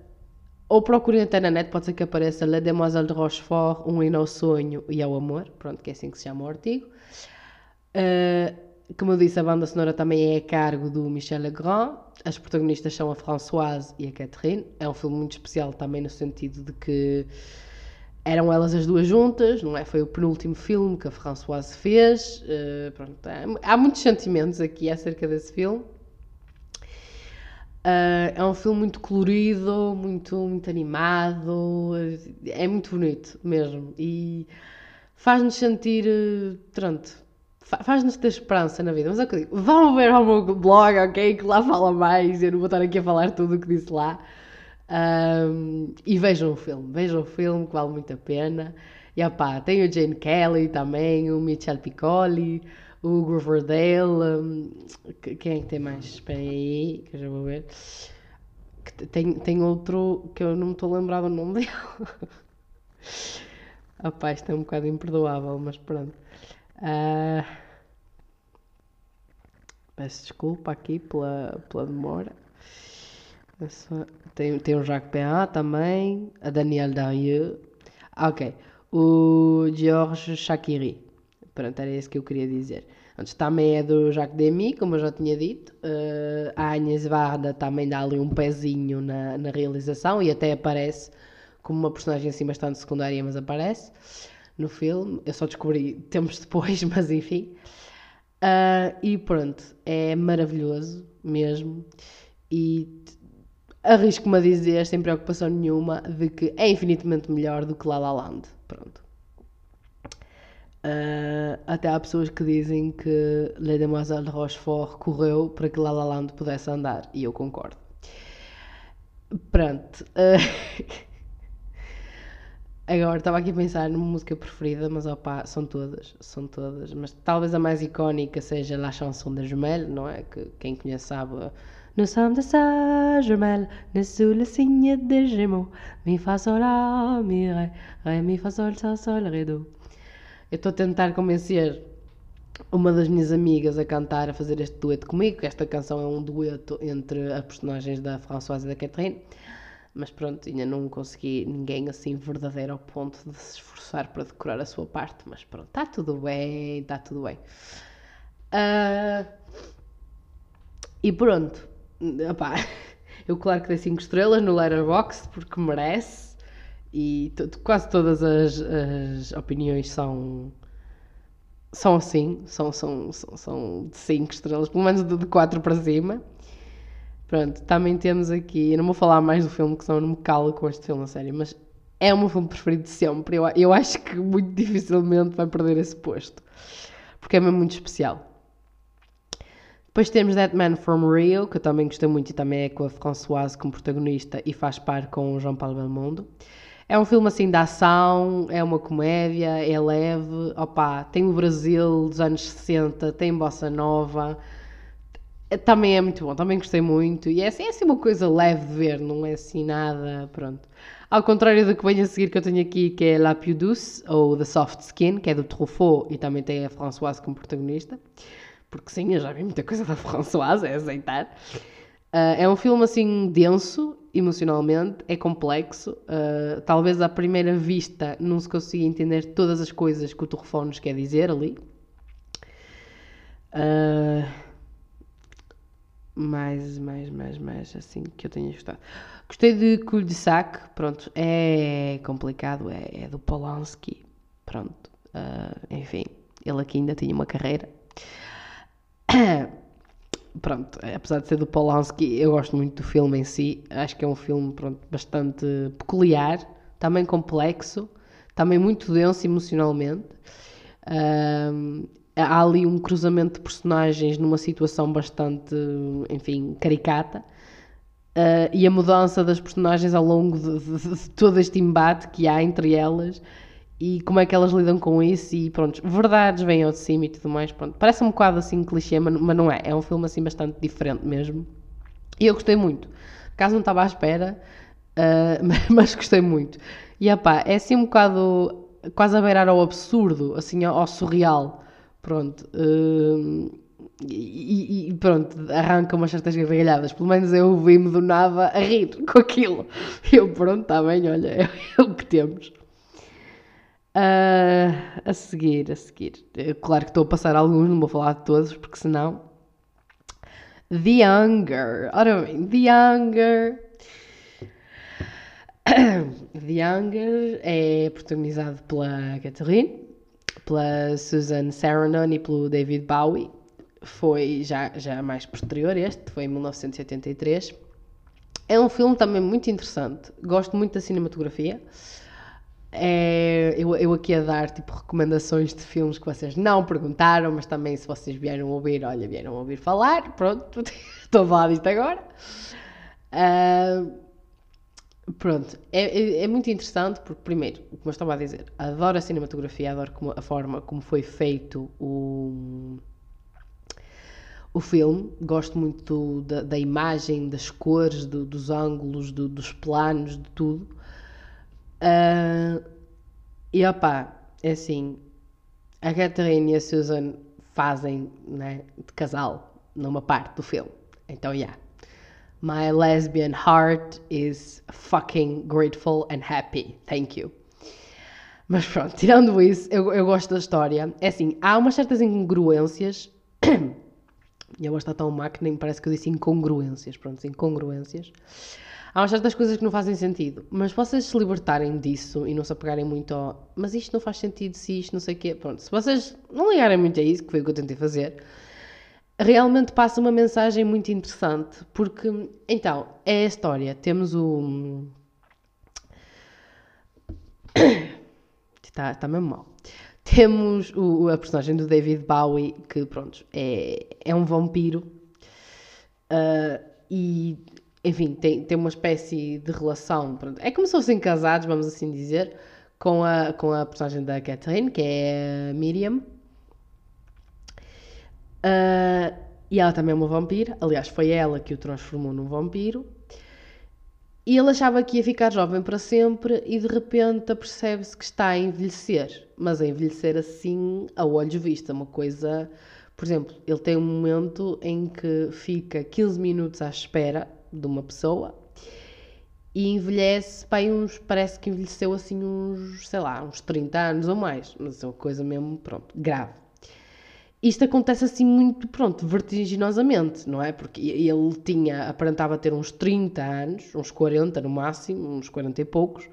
ou procurem até na net, pode ser que apareça La Demoiselle de Rochefort, Um hino ao sonho e ao amor, pronto, que é assim que se chama o artigo. Uh, como eu disse, a banda sonora também é a cargo do Michel Legrand. As protagonistas são a Françoise e a Catherine. É um filme muito especial também no sentido de que eram elas as duas juntas, não é? Foi o penúltimo filme que a Françoise fez. Uh, pronto, há muitos sentimentos aqui acerca desse filme. Uh, é um filme muito colorido, muito, muito animado, é muito bonito mesmo. E faz-nos sentir, eh, pronto, faz-nos ter esperança na vida. Mas é o que eu digo, vão ver ao meu blog, ok? Que lá fala mais, eu não vou estar aqui a falar tudo o que disse lá. Um, e vejam o filme, vejam o filme que vale muito a pena. E opá, tem o Jane Kelly também, o Michel Piccoli, o Grover Dale. Um, quem é que tem mais? Esperem aí, que eu já vou ver. Tem, tem outro que eu não me estou a lembrar do nome dele. [LAUGHS] opá, isto é um bocado imperdoável, mas pronto. Uh, peço desculpa aqui pela, pela demora. Tem, tem o Jacques Perrin também, a Danielle Darieux. Ah, ok. O Georges Chakiri. Pronto, era isso que eu queria dizer. Antes também é do Jacques Demy, como eu já tinha dito. Uh, a Agnes Varda também dá ali um pezinho na, na realização e até aparece como uma personagem assim bastante secundária, mas aparece no filme. Eu só descobri tempos [LAUGHS] depois, mas enfim. Uh, e pronto, é maravilhoso mesmo. E arrisco-me a dizer, sem preocupação nenhuma, de que é infinitamente melhor do que La La Land. Pronto. Uh, até há pessoas que dizem que Le Demoiselle de Rochefort correu para que La La Land pudesse andar, e eu concordo. Pronto. Uh, [LAUGHS] agora estava aqui a pensar numa música preferida, mas opá, são todas, são todas. Mas talvez a mais icónica seja La Chanson de Jumelle, não é? Que quem conhece sabe. Nous sommes de Saint-Germain, sous le signe des Gémeaux. Mi fa sol la, mi ré, ré mi fa sol sol ré do. Eu estou a tentar convencer uma das minhas amigas a cantar, a fazer este dueto comigo, esta canção é um dueto entre as personagens da Françoise e da Catherine. Mas pronto, ainda não consegui ninguém assim verdadeiro ao ponto de se esforçar para decorar a sua parte. Mas pronto, está tudo bem, está tudo bem. Uh, e pronto, Epá, [LAUGHS] eu claro que dei 5 estrelas no Letterboxd porque merece e quase todas as, as, opiniões são são assim, são, são, são, são de 5 estrelas, pelo menos de 4 para cima. Pronto, também temos aqui, eu não vou falar mais do filme, que senão não me calo com este filme, a sério, mas é o meu filme preferido de sempre. Eu, eu acho que muito [LAUGHS] dificilmente vai perder esse posto, porque é mesmo muito especial. Depois temos That Man From Rio, que eu também gostei muito e também é com a Françoise como protagonista e faz par com o João Paulo Belmondo. É um filme assim de ação, é uma comédia, é leve, opa, tem o Brasil dos anos 60, tem Bossa Nova, também é muito bom, também gostei muito. E é assim, é assim uma coisa leve de ver, não é assim nada, pronto. Ao contrário do que venho a seguir que eu tenho aqui, que é La Plus Douce, ou The Soft Skin, que é do Truffaut e também tem a Françoise como protagonista porque sim, eu já vi muita coisa da [LAUGHS] Françoise, é aceitar. Uh, é um filme assim denso emocionalmente, é complexo. Uh, talvez à primeira vista não se consiga entender todas as coisas que o Torrefone nos quer dizer ali. Uh, mais, mais, mais, mais, assim que eu tenha gostado. Gostei de Cul-de-Sac, pronto, é complicado, é, é do Polanski, pronto, uh, enfim, ele aqui ainda tinha uma carreira. [COUGHS] pronto, apesar de ser do Polanski, eu gosto muito do filme em si. Acho que é um filme pronto, bastante peculiar, também complexo, também muito denso emocionalmente. Um, há ali um cruzamento de personagens numa situação bastante, enfim, caricata. Uh, e a mudança das personagens ao longo de, de, de todo este embate que há entre elas e como é que elas lidam com isso e pronto, verdades vêm ao de cima e tudo mais, pronto. Parece um bocado assim clichê, mas, não é, é um filme assim bastante diferente mesmo. E eu gostei muito. Caso não estava à espera, [LAUGHS] uh, mas gostei muito. E opá, é assim um bocado quase a beirar ao absurdo, assim ao surreal, pronto. Uh, e, e, pronto, arranca umas certas gargalhadas. Pelo menos eu vi-me do nada a rir [LAUGHS] com aquilo. Eu, pronto, está bem, olha, é, é [LAUGHS] o que temos. Uh, a seguir, a seguir. Claro que estou a passar alguns, não vou falar de todos, porque senão. The Younger. Ora bem, The Younger. [COUGHS] The Younger é protagonizado pela Catherine, pela Susan Sarandon e pelo David Bowie. Foi já, já mais posterior este, foi em 1983. É um filme também muito interessante. Gosto muito da cinematografia. É, eu, eu aqui a dar tipo recomendações de filmes que vocês não perguntaram, mas também se vocês vieram ouvir, olha, vieram ouvir falar, pronto, [LAUGHS] estou a falar disto agora. Uh, pronto, é, é, é, muito interessante porque, primeiro, como eu estava a dizer, adoro a cinematografia, adoro como, a forma como foi feito o, o filme, gosto muito da, da imagem, das cores, do, dos ângulos, do, dos planos, de tudo. Uh, e opá, é assim, a Catherine e a Susan fazem né, de casal numa parte do filme. Então, yeah. My lesbian heart is fucking grateful and happy. Thank you. Mas pronto, [LAUGHS] tirando isso, eu, eu gosto da história. É assim, há umas certas incongruências. [CLEARS THROAT] E vou estar tão má que nem parece que eu disse incongruências. Pronto, incongruências há umas certas coisas que não fazem sentido. Mas vocês se libertarem disso e não se apegarem muito ao mas isto não faz sentido se isto não sei o quê, pronto, se vocês não ligarem muito a isso, que foi o que eu tentei fazer, realmente passa uma mensagem muito interessante, porque, então, é a história. Temos o. [COUGHS] Está, está mesmo mal. Temos o, a personagem do David Bowie, que, pronto, é, é um vampiro. Uh, e, enfim, tem, tem uma espécie de relação. Pronto, é como se fossem casados, vamos assim dizer, com a, com a personagem da Catherine, que é a Miriam. Uh, e ela também é uma vampira. Aliás, foi ela que o transformou num vampiro. E ele achava que ia ficar jovem para sempre e de repente apercebe-se que está a envelhecer. Mas a envelhecer assim a olhos vista, uma coisa. Por exemplo, ele tem um momento em que fica 15 minutos à espera de uma pessoa e envelhece, bem, uns, parece que envelheceu assim uns, sei lá, uns 30 anos ou mais. Mas é uma coisa mesmo, pronto, grave isto acontece assim muito, pronto, vertiginosamente, não é? Porque ele tinha, aparentava ter uns 30 anos, uns 40 no máximo, uns 40 e poucos,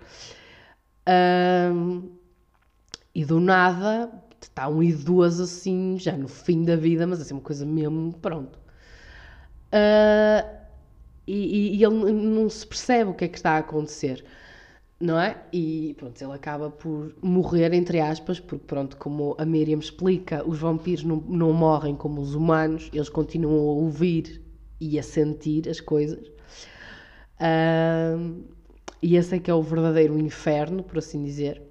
e do nada está um idoso assim, já no fim da vida, mas assim, uma coisa mesmo, pronto. Uh, e, e, ele não se percebe o que é que está a acontecer não é? E pronto, ele acaba por morrer, entre aspas, porque pronto, como a Miriam explica, os vampiros não, não morrem como os humanos, eles continuam a ouvir e a sentir as coisas. E esse é que é o verdadeiro inferno, por assim dizer.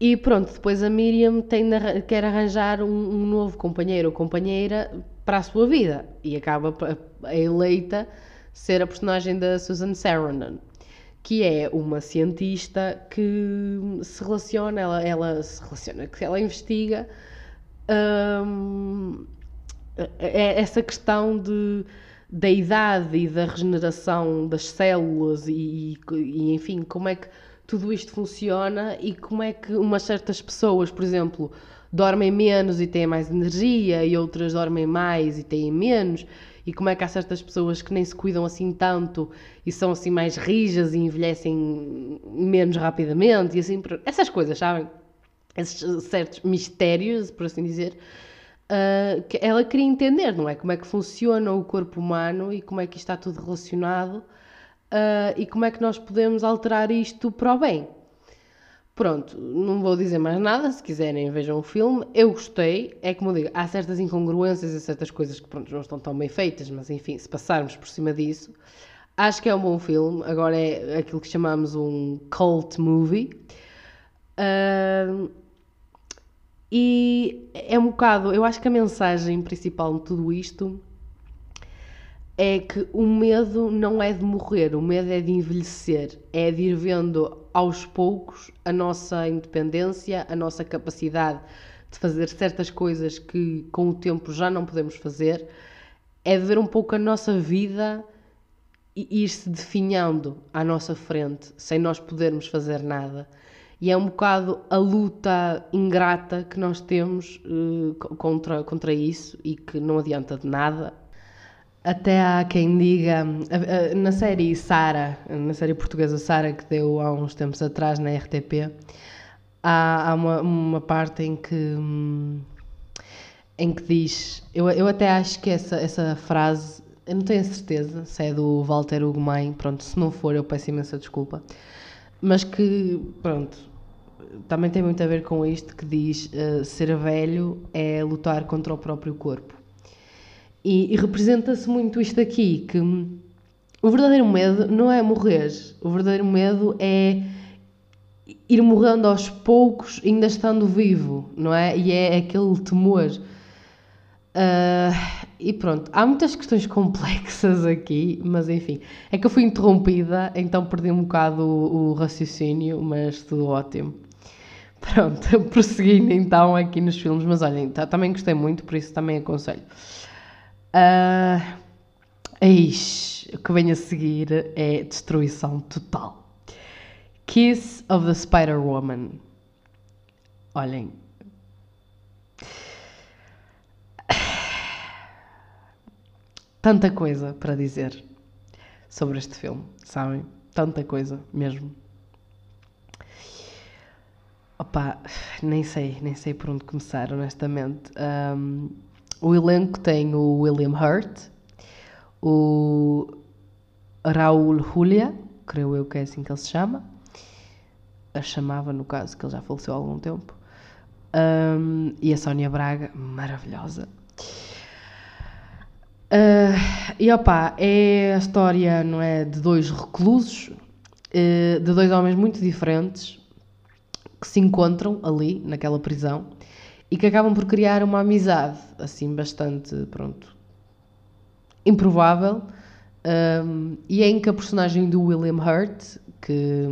E pronto, depois a Miriam tem de, quer arranjar um, um, novo companheiro ou companheira para a sua vida e acaba a, a eleita ser a personagem da Susan Sarandon que é uma cientista que se relaciona, ela, ela se relaciona, que ela investiga hum, é essa questão de, da idade e da regeneração das células e, e, enfim, como é que tudo isto funciona e como é que umas certas pessoas, por exemplo, dormem menos e têm mais energia e outras dormem mais e têm menos e como é que há certas pessoas que nem se cuidam assim tanto e são assim mais rijas e envelhecem menos rapidamente e assim, essas coisas, sabem? Esses certos mistérios, por assim dizer, uh, que ela queria entender, não é? Como é que funciona o corpo humano e como é que está tudo relacionado uh, e como é que nós podemos alterar isto para o bem. Pronto, não vou dizer mais nada, se quiserem vejam o filme. Eu gostei, é como digo, há certas incongruências e certas coisas que pronto, não estão tão bem feitas, mas enfim, se passarmos por cima disso, acho que é um bom filme. Agora é aquilo que chamamos um cult movie. Uh, e é um bocado, eu acho que a mensagem principal de tudo isto é que o medo não é de morrer, o medo é de envelhecer, é de ir vendo aos poucos a nossa independência, a nossa capacidade de fazer certas coisas que com o tempo já não podemos fazer, é de ver um pouco a nossa vida e ir-se definhando à nossa frente, sem nós podermos fazer nada. E é um bocado a luta ingrata que nós temos uh, contra, contra isso e que não adianta de nada até há quem diga, na série Sara, na série portuguesa Sara, que deu há uns tempos atrás na RTP, há, há uma, uma, parte em que, em que diz, eu, eu até acho que essa, essa frase, eu não tenho certeza se é do Walter Ugumem, pronto, se não for eu peço imensa desculpa, mas que, pronto, também tem muito a ver com isto que diz, uh, ser velho é lutar contra o próprio corpo. E, e representa-se muito isto aqui, que o verdadeiro medo não é morrer, o verdadeiro medo é ir morrendo aos poucos, ainda estando vivo, não é? E é aquele temor. Uh, e pronto, há muitas questões complexas aqui, mas enfim, é que eu fui interrompida, então perdi um bocado o, o raciocínio, mas tudo ótimo. [LAUGHS] Pronto, prosseguindo então aqui nos filmes, mas olhem, também gostei muito, por isso também aconselho. Uh, o que vem a seguir é destruição total. Kiss of the Spider-Woman. Olhem. Tanta coisa para dizer sobre este filme, sabem? Tanta coisa mesmo. Opa, nem sei, nem sei por onde começar, honestamente. Um, O elenco tem o William Hurt, o Raul Julia, creio eu que é assim que ele se chama, a chamava no caso, que ele já faleceu há algum tempo, um, e a Sónia Braga, maravilhosa. Uh, e opá, é a história, não é, de dois reclusos, uh, de dois homens muito diferentes, que se encontram ali, naquela prisão, e que acabam por criar uma amizade, assim, bastante, pronto, improvável, um, e é em que a personagem do William Hurt, que,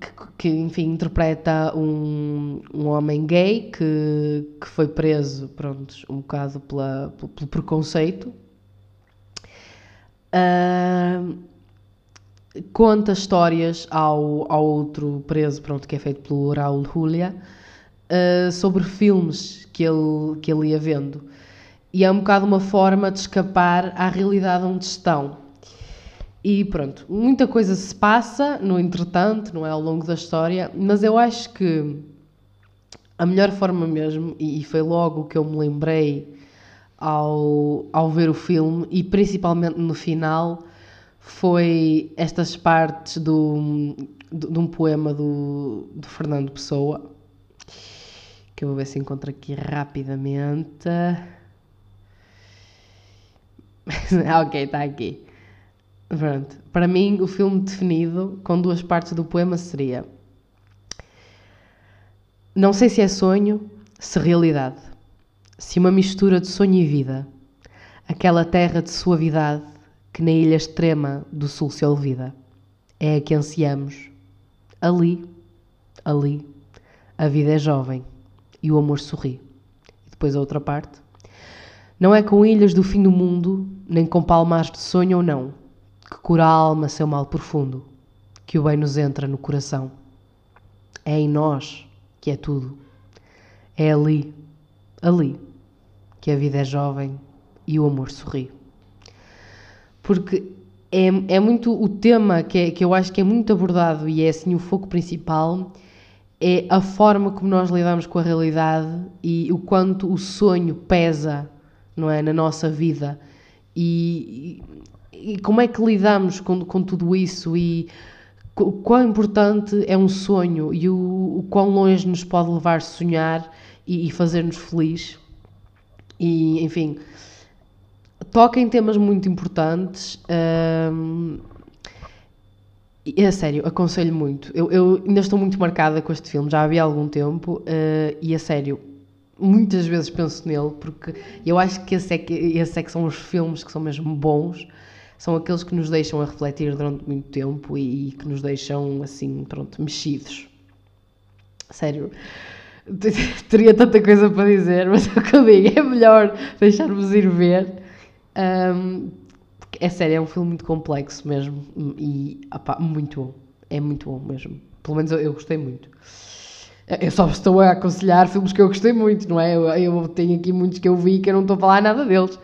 que, que enfim, interpreta um, um homem gay que, que foi preso, pronto, um bocado pela, pelo, pelo preconceito, uh, conta histórias ao, ao outro preso, pronto, que é feito pelo Raul Julia, uh, sobre filmes que ele, que ele ia vendo. E é um bocado uma forma de escapar à realidade onde estão. E pronto, muita coisa se passa no entretanto, não é ao longo da história, mas eu acho que a melhor forma mesmo, e foi logo que eu me lembrei ao, ao ver o filme, e principalmente no final, foi estas partes do, de, de um poema do, do Fernando Pessoa, que eu vou ver se encontro aqui rapidamente. [LAUGHS] ok, está aqui. Pronto. Para mim, o filme definido com duas partes do poema seria: Não sei se é sonho, se realidade, se uma mistura de sonho e vida, aquela terra de suavidade que na ilha extrema do sul se olvida. É a que ansiamos. Ali, ali, a vida é jovem e o amor sorri. E depois a outra parte. Não é com ilhas do fim do mundo, nem com palmares de sonho ou não, que cura a alma seu mal profundo, que o bem nos entra no coração. É em nós que é tudo. É ali, ali, que a vida é jovem e o amor sorri. Porque é, é muito o tema que, é, que eu acho que é muito abordado e é assim o foco principal é a forma como nós lidamos com a realidade e o quanto o sonho pesa não é na nossa vida e, e, e como é que lidamos com, com tudo isso e o quão importante é um sonho e o, o quão longe nos pode levar sonhar e, e fazer-nos feliz e enfim toca em temas muito importantes. Um, a sério, aconselho muito. Eu, eu, ainda estou muito marcada com este filme, já havia algum tempo, uh, e a sério, muitas vezes penso nele, porque eu acho que esse é que, esse é que são os filmes que são mesmo bons, são aqueles que nos deixam a refletir durante muito tempo e, e que nos deixam assim, pronto, mexidos. Sério, [LAUGHS] teria tanta coisa para dizer, mas é [LAUGHS] o que eu digo, é melhor deixar-vos ir ver um, é sério, é um filme muito complexo mesmo e muito bom. É muito bom mesmo. Pelo menos eu, eu, gostei muito. Eu só estou a aconselhar filmes que eu gostei muito, não é? Eu, eu tenho aqui muitos que eu vi que eu não estou a falar nada deles.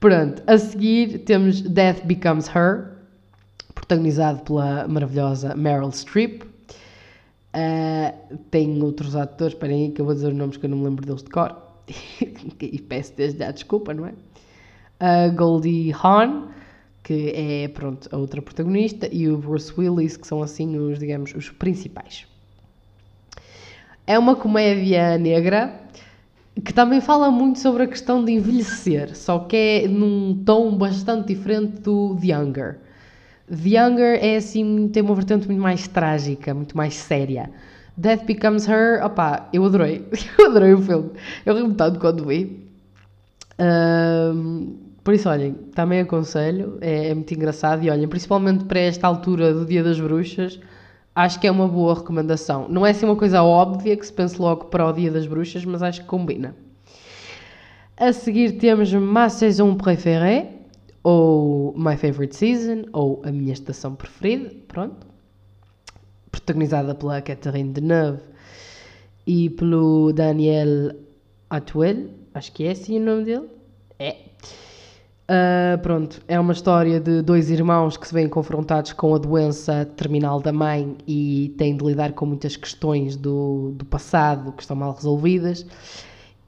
Pronto, a seguir temos Death Becomes Her, protagonizado pela maravilhosa Meryl Streep. Uh, tem outros atores, esperem aí que eu vou dizer os nomes que eu não me lembro deles de cor. [LAUGHS] e peço desde já desculpa, não é? A Goldie Hawn, que é pronto, a outra protagonista, e o Bruce Willis, que são assim os, digamos, os principais. É uma comédia negra que também fala muito sobre a questão de envelhecer, só que é num tom bastante diferente do The Younger. The Younger é assim, tem uma vertente muito mais trágica, muito mais séria. Death Becomes Her, opá, eu adorei, [LAUGHS] eu adorei o filme. Eu ri tanto quando vi. Um, por isso, olhem, também aconselho, é, é, muito engraçado e olhem, principalmente para esta altura do Dia das Bruxas, acho que é uma boa recomendação. Não é assim uma coisa óbvia que se pense logo para o Dia das Bruxas, mas acho que combina. A seguir temos Ma Saison Préférée, ou My Favorite Season, ou A Minha Estação Preferida, pronto. Protagonizada pela Catherine Deneuve e pelo Daniel Atuel, acho que é assim o nome dele. É, Uh, pronto, é uma história de dois irmãos que se veem confrontados com a doença terminal da mãe e têm de lidar com muitas questões do, do passado que estão mal resolvidas.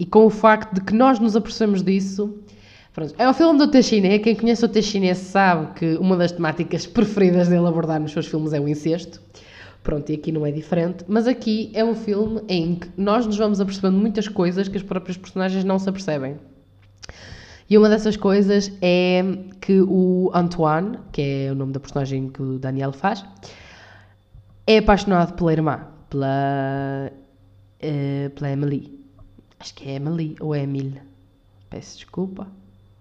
e com o facto de que nós nos apercebemos disso. Pronto, é o filme do Teixeira. Quem conhece o Teixeira sabe que uma das temáticas preferidas dele abordar nos seus filmes é o incesto. Pronto, e aqui não é diferente. Mas aqui é um filme em que nós nos vamos apercebendo muitas coisas que as próprias personagens não se apercebem. E uma dessas coisas é que o Antoine, que é o nome da personagem que o Daniel faz, é apaixonado pela irmã, pela, uh, pela Emily. Acho que é Emily ou é Emile. Peço desculpa.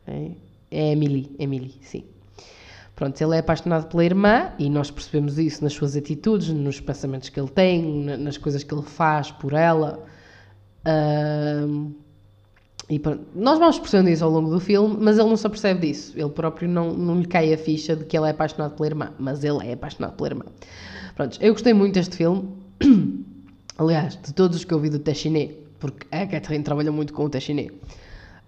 É, é Emily, Emily, sim. Pronto, ele é apaixonado pela irmã e nós percebemos isso nas suas atitudes, nos pensamentos que ele tem, nas coisas que ele faz por ela. Uh, e pronto, nós vamos percebendo isso ao longo do filme, mas ele não se apercebe disso. Ele próprio não, não lhe cai a ficha de que ele é apaixonado pela irmã, mas ele é apaixonado pela irmã. Pronto, eu gostei muito deste filme. [CLEARS THROAT] Aliás, de todos os que eu vi do Téchiné, porque a Catherine trabalha muito com o Téchiné.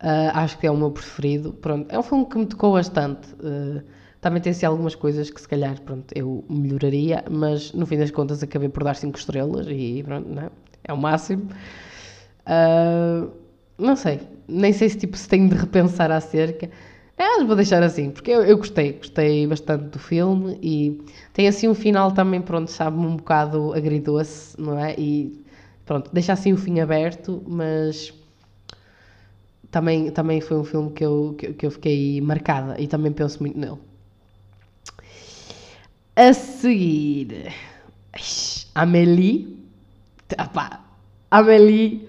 Uh, acho que é o meu preferido. Pronto, é um filme que me tocou bastante. Uh, também tem assim algumas coisas que se calhar pronto, eu melhoraria, mas no fim das contas acabei por dar 5 estrelas e pronto, não é? é o máximo. Uh, não sei, nem sei se tipo se tenho de repensar acerca. Mas vou deixar assim, porque eu, eu, gostei, gostei bastante do filme e tem assim um final também, pronto, sabe-me um bocado agridoce, não é? E pronto, deixa assim o fim aberto, mas também, também foi um filme que eu, que, que eu fiquei marcada e também penso muito nele. A seguir, Amélie, Amélie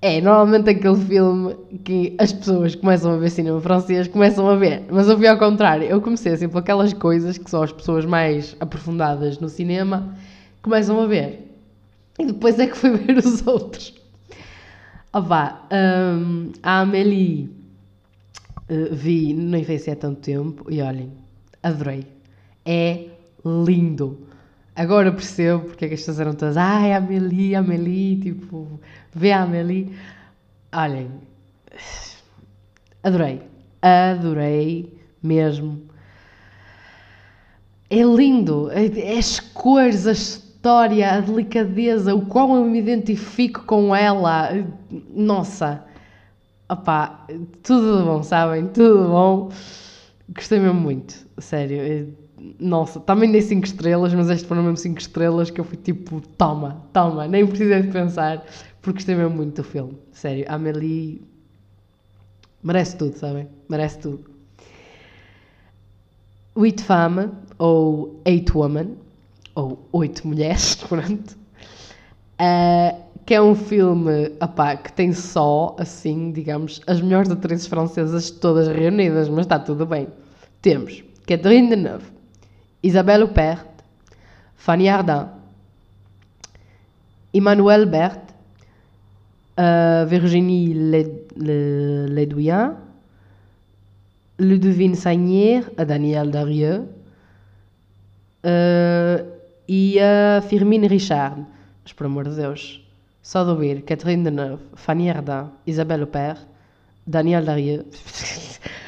é normalmente aquele filme que as pessoas começam a ver cinema francês, começam a ver. Mas eu fui ao contrário. Eu comecei assim por aquelas coisas que são as pessoas mais aprofundadas no cinema começam a ver. E depois é que fui [LAUGHS] ver os outros. Ah vá, um, a Amélie uh, vi, nem sei se é tanto tempo, e olhem, adorei. É lindo. Agora percebo porque é que as pessoas eram todas, ai, Amélie, Amélie, tipo, vê a Amélie. Olhem, adorei, adorei mesmo. É lindo, as cores, a história, a delicadeza, o qual eu me identifico com ela. Nossa, opá, tudo bom, sabem? Tudo bom. Gostei mesmo muito, sério nossa, também dei 5 estrelas, mas este foram mesmo 5 estrelas que eu fui tipo, toma, toma, nem precisei de pensar, porque gostei mesmo muito do filme. Sério, a Amélie merece tudo, sabem? Merece tudo. Huit Femmes, ou Eight Women, ou Oito Mulheres, [LAUGHS] pronto. Uh, que é um filme opá, que tem só, assim, digamos, as melhores atrizes francesas todas reunidas, mas está tudo bem. Temos Catherine Deneuve, Isabelle Huppert, Fanny Ardant, Emmanuel Berthe, euh, Virginie Ledouin, Ludovine Sagnier, Daniel Darieux uh, e a Firmine Richard. Mas, por de Catherine Deneuve, Fanny Ardant, Isabelle Huppert, Daniel Darieux. [LAUGHS]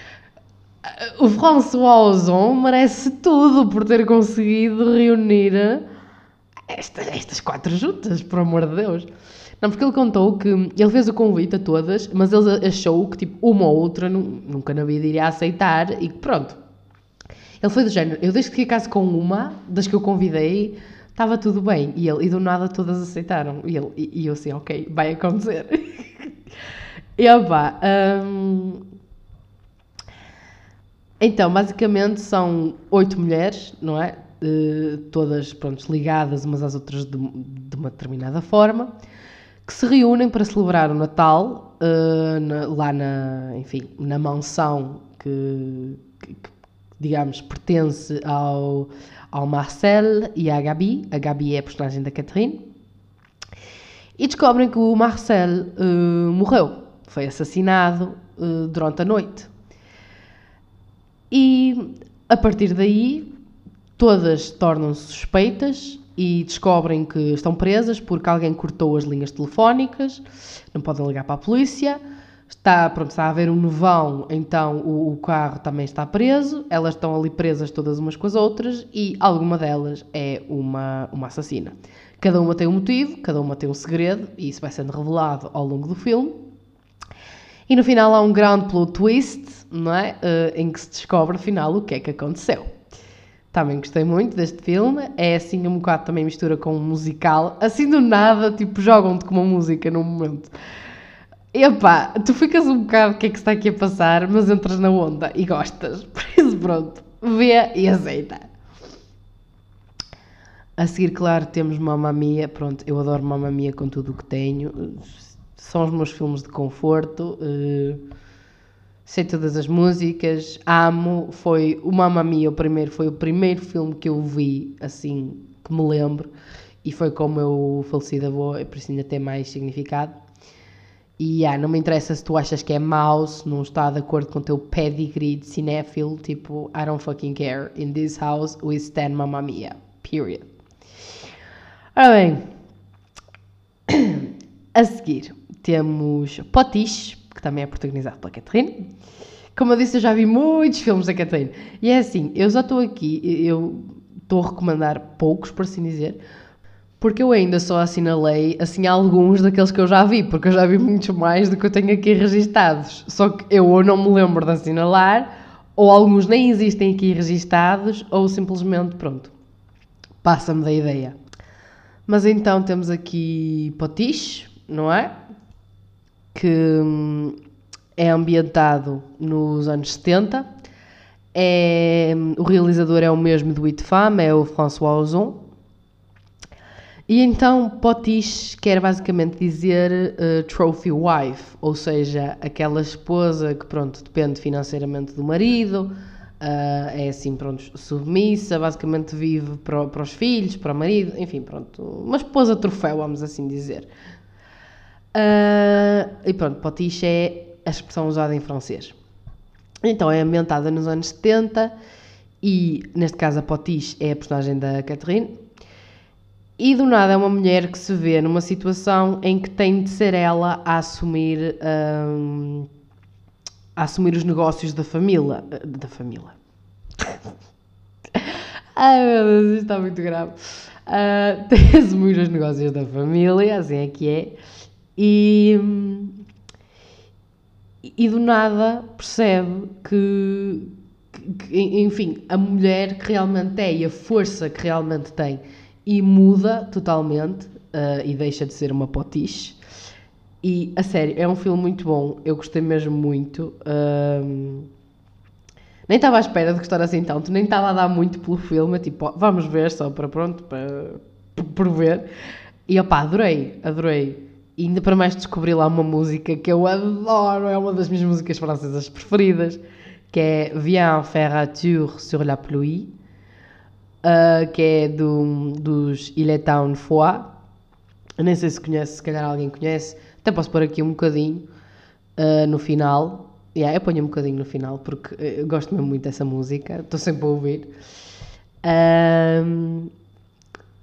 o François Ozon merece tudo por ter conseguido reunir esta, estas quatro juntas, por amor de Deus. Não, porque ele contou que ele fez o convite a todas, mas ele achou que tipo, uma ou outra nunca na vida iria aceitar e que pronto. Ele foi do género, eu desde que ficasse com uma das que eu convidei, estava tudo bem. E ele, e do nada todas aceitaram. E, ele, e, e eu assim, ok, vai acontecer. [LAUGHS] e opá, um, então, basicamente são oito mulheres, não é? Uh, todas pronto, ligadas umas às outras de, de, uma determinada forma, que se reúnem para celebrar o Natal uh, na, lá na, enfim, na mansão que, que, que, digamos, pertence ao, ao Marcel e à Gabi. A Gabi é a personagem da Catherine. E descobrem que o Marcel uh, morreu, foi assassinado durante a noite. E a partir daí, todas tornam-se suspeitas e descobrem que estão presas porque alguém cortou as linhas telefónicas, não podem ligar para a polícia. Está, pronto, está a haver um nevão, então o, o, carro também está preso, elas estão ali presas todas umas com as outras e alguma delas é uma, uma assassina. Cada uma tem um motivo, cada uma tem um segredo e isso vai sendo revelado ao longo do filme. E no final há um grande plot twist, não é? Uh, em que se descobre afinal o que é que aconteceu. Também gostei muito deste filme. É assim um bocado também mistura com um musical. Assim do nada, tipo, jogam-te com uma música num momento. Epá, tu ficas um bocado o que é que está aqui a passar, mas entras na onda e gostas. [LAUGHS] Por isso, pronto, vê e aceita. A seguir, claro, temos Mamma Mia. Pronto, eu adoro Mamma Mia com tudo o que tenho. São os meus filmes de conforto. Uh, sei todas as músicas, amo. Foi o Mamma Mia, o primeiro, foi o primeiro filme que eu vi, assim, que me lembro. E foi com o meu falecido avô, por isso ainda tem mais significado. E ah, não me interessa se tu achas que é mau, se não está de acordo com o teu pedigree de cinéfilo, tipo, I don't fucking care. In this house we stand Mamma Mia. Period. Ora bem, [COUGHS] a seguir temos Potiche, que também é protagonizado pela Catherine. Como eu disse, eu já vi muitos filmes da Catherine. E é assim, eu já estou aqui, eu estou a recomendar poucos, por assim dizer, porque eu ainda só assinalei assim alguns daqueles que eu já vi, porque eu já vi muitos mais do que eu tenho aqui registados. Só que eu ou não me lembro de assinalar, ou alguns nem existem aqui registados, ou simplesmente, pronto, passa-me da ideia. Mas então temos aqui Potiche, não é? Que hum, é ambientado nos anos 70. É, o realizador é o mesmo do It Fame, é o François Ozon. E então Potiche quer basicamente dizer uh, trophy wife, ou seja, aquela esposa que pronto depende financeiramente do marido, uh, é assim pronto submissa, basicamente vive para, para, os filhos, para o marido, enfim pronto, uma esposa troféu vamos assim dizer. Uh, e pronto, Potiche é a expressão usada em francês. Então é ambientada nos anos 70 e neste caso a Potiche é a personagem da Catherine e do nada é uma mulher que se vê numa situação em que tem de ser ela a assumir, um, a assumir os negócios da família. Da família. [LAUGHS] Ai meu Deus, isto está muito grave. Uh, [LAUGHS] tem de assumir os negócios da família, assim é que é. E, e do nada percebe que, que, enfim, a mulher que realmente é e a força que realmente tem e muda totalmente uh, e deixa de ser uma potiche. E a sério, é um filme muito bom, eu gostei mesmo muito. Uh, nem estava à espera de gostar assim tanto, nem estava a dar muito pelo filme, tipo, vamos ver só para pronto, para, por ver. E opá, adorei, adorei. E ainda para mais descobri lá uma música que eu adoro, é uma das minhas músicas francesas preferidas, que é Viens faire un tour sur la pluie uh, que é do, dos Il est Town Foix. Eu nem sei se conhece, se calhar alguém conhece. Até posso pôr aqui um bocadinho uh, no final. Yeah, eu ponho um bocadinho no final porque eu gosto mesmo muito dessa música, estou sempre a ouvir. Um,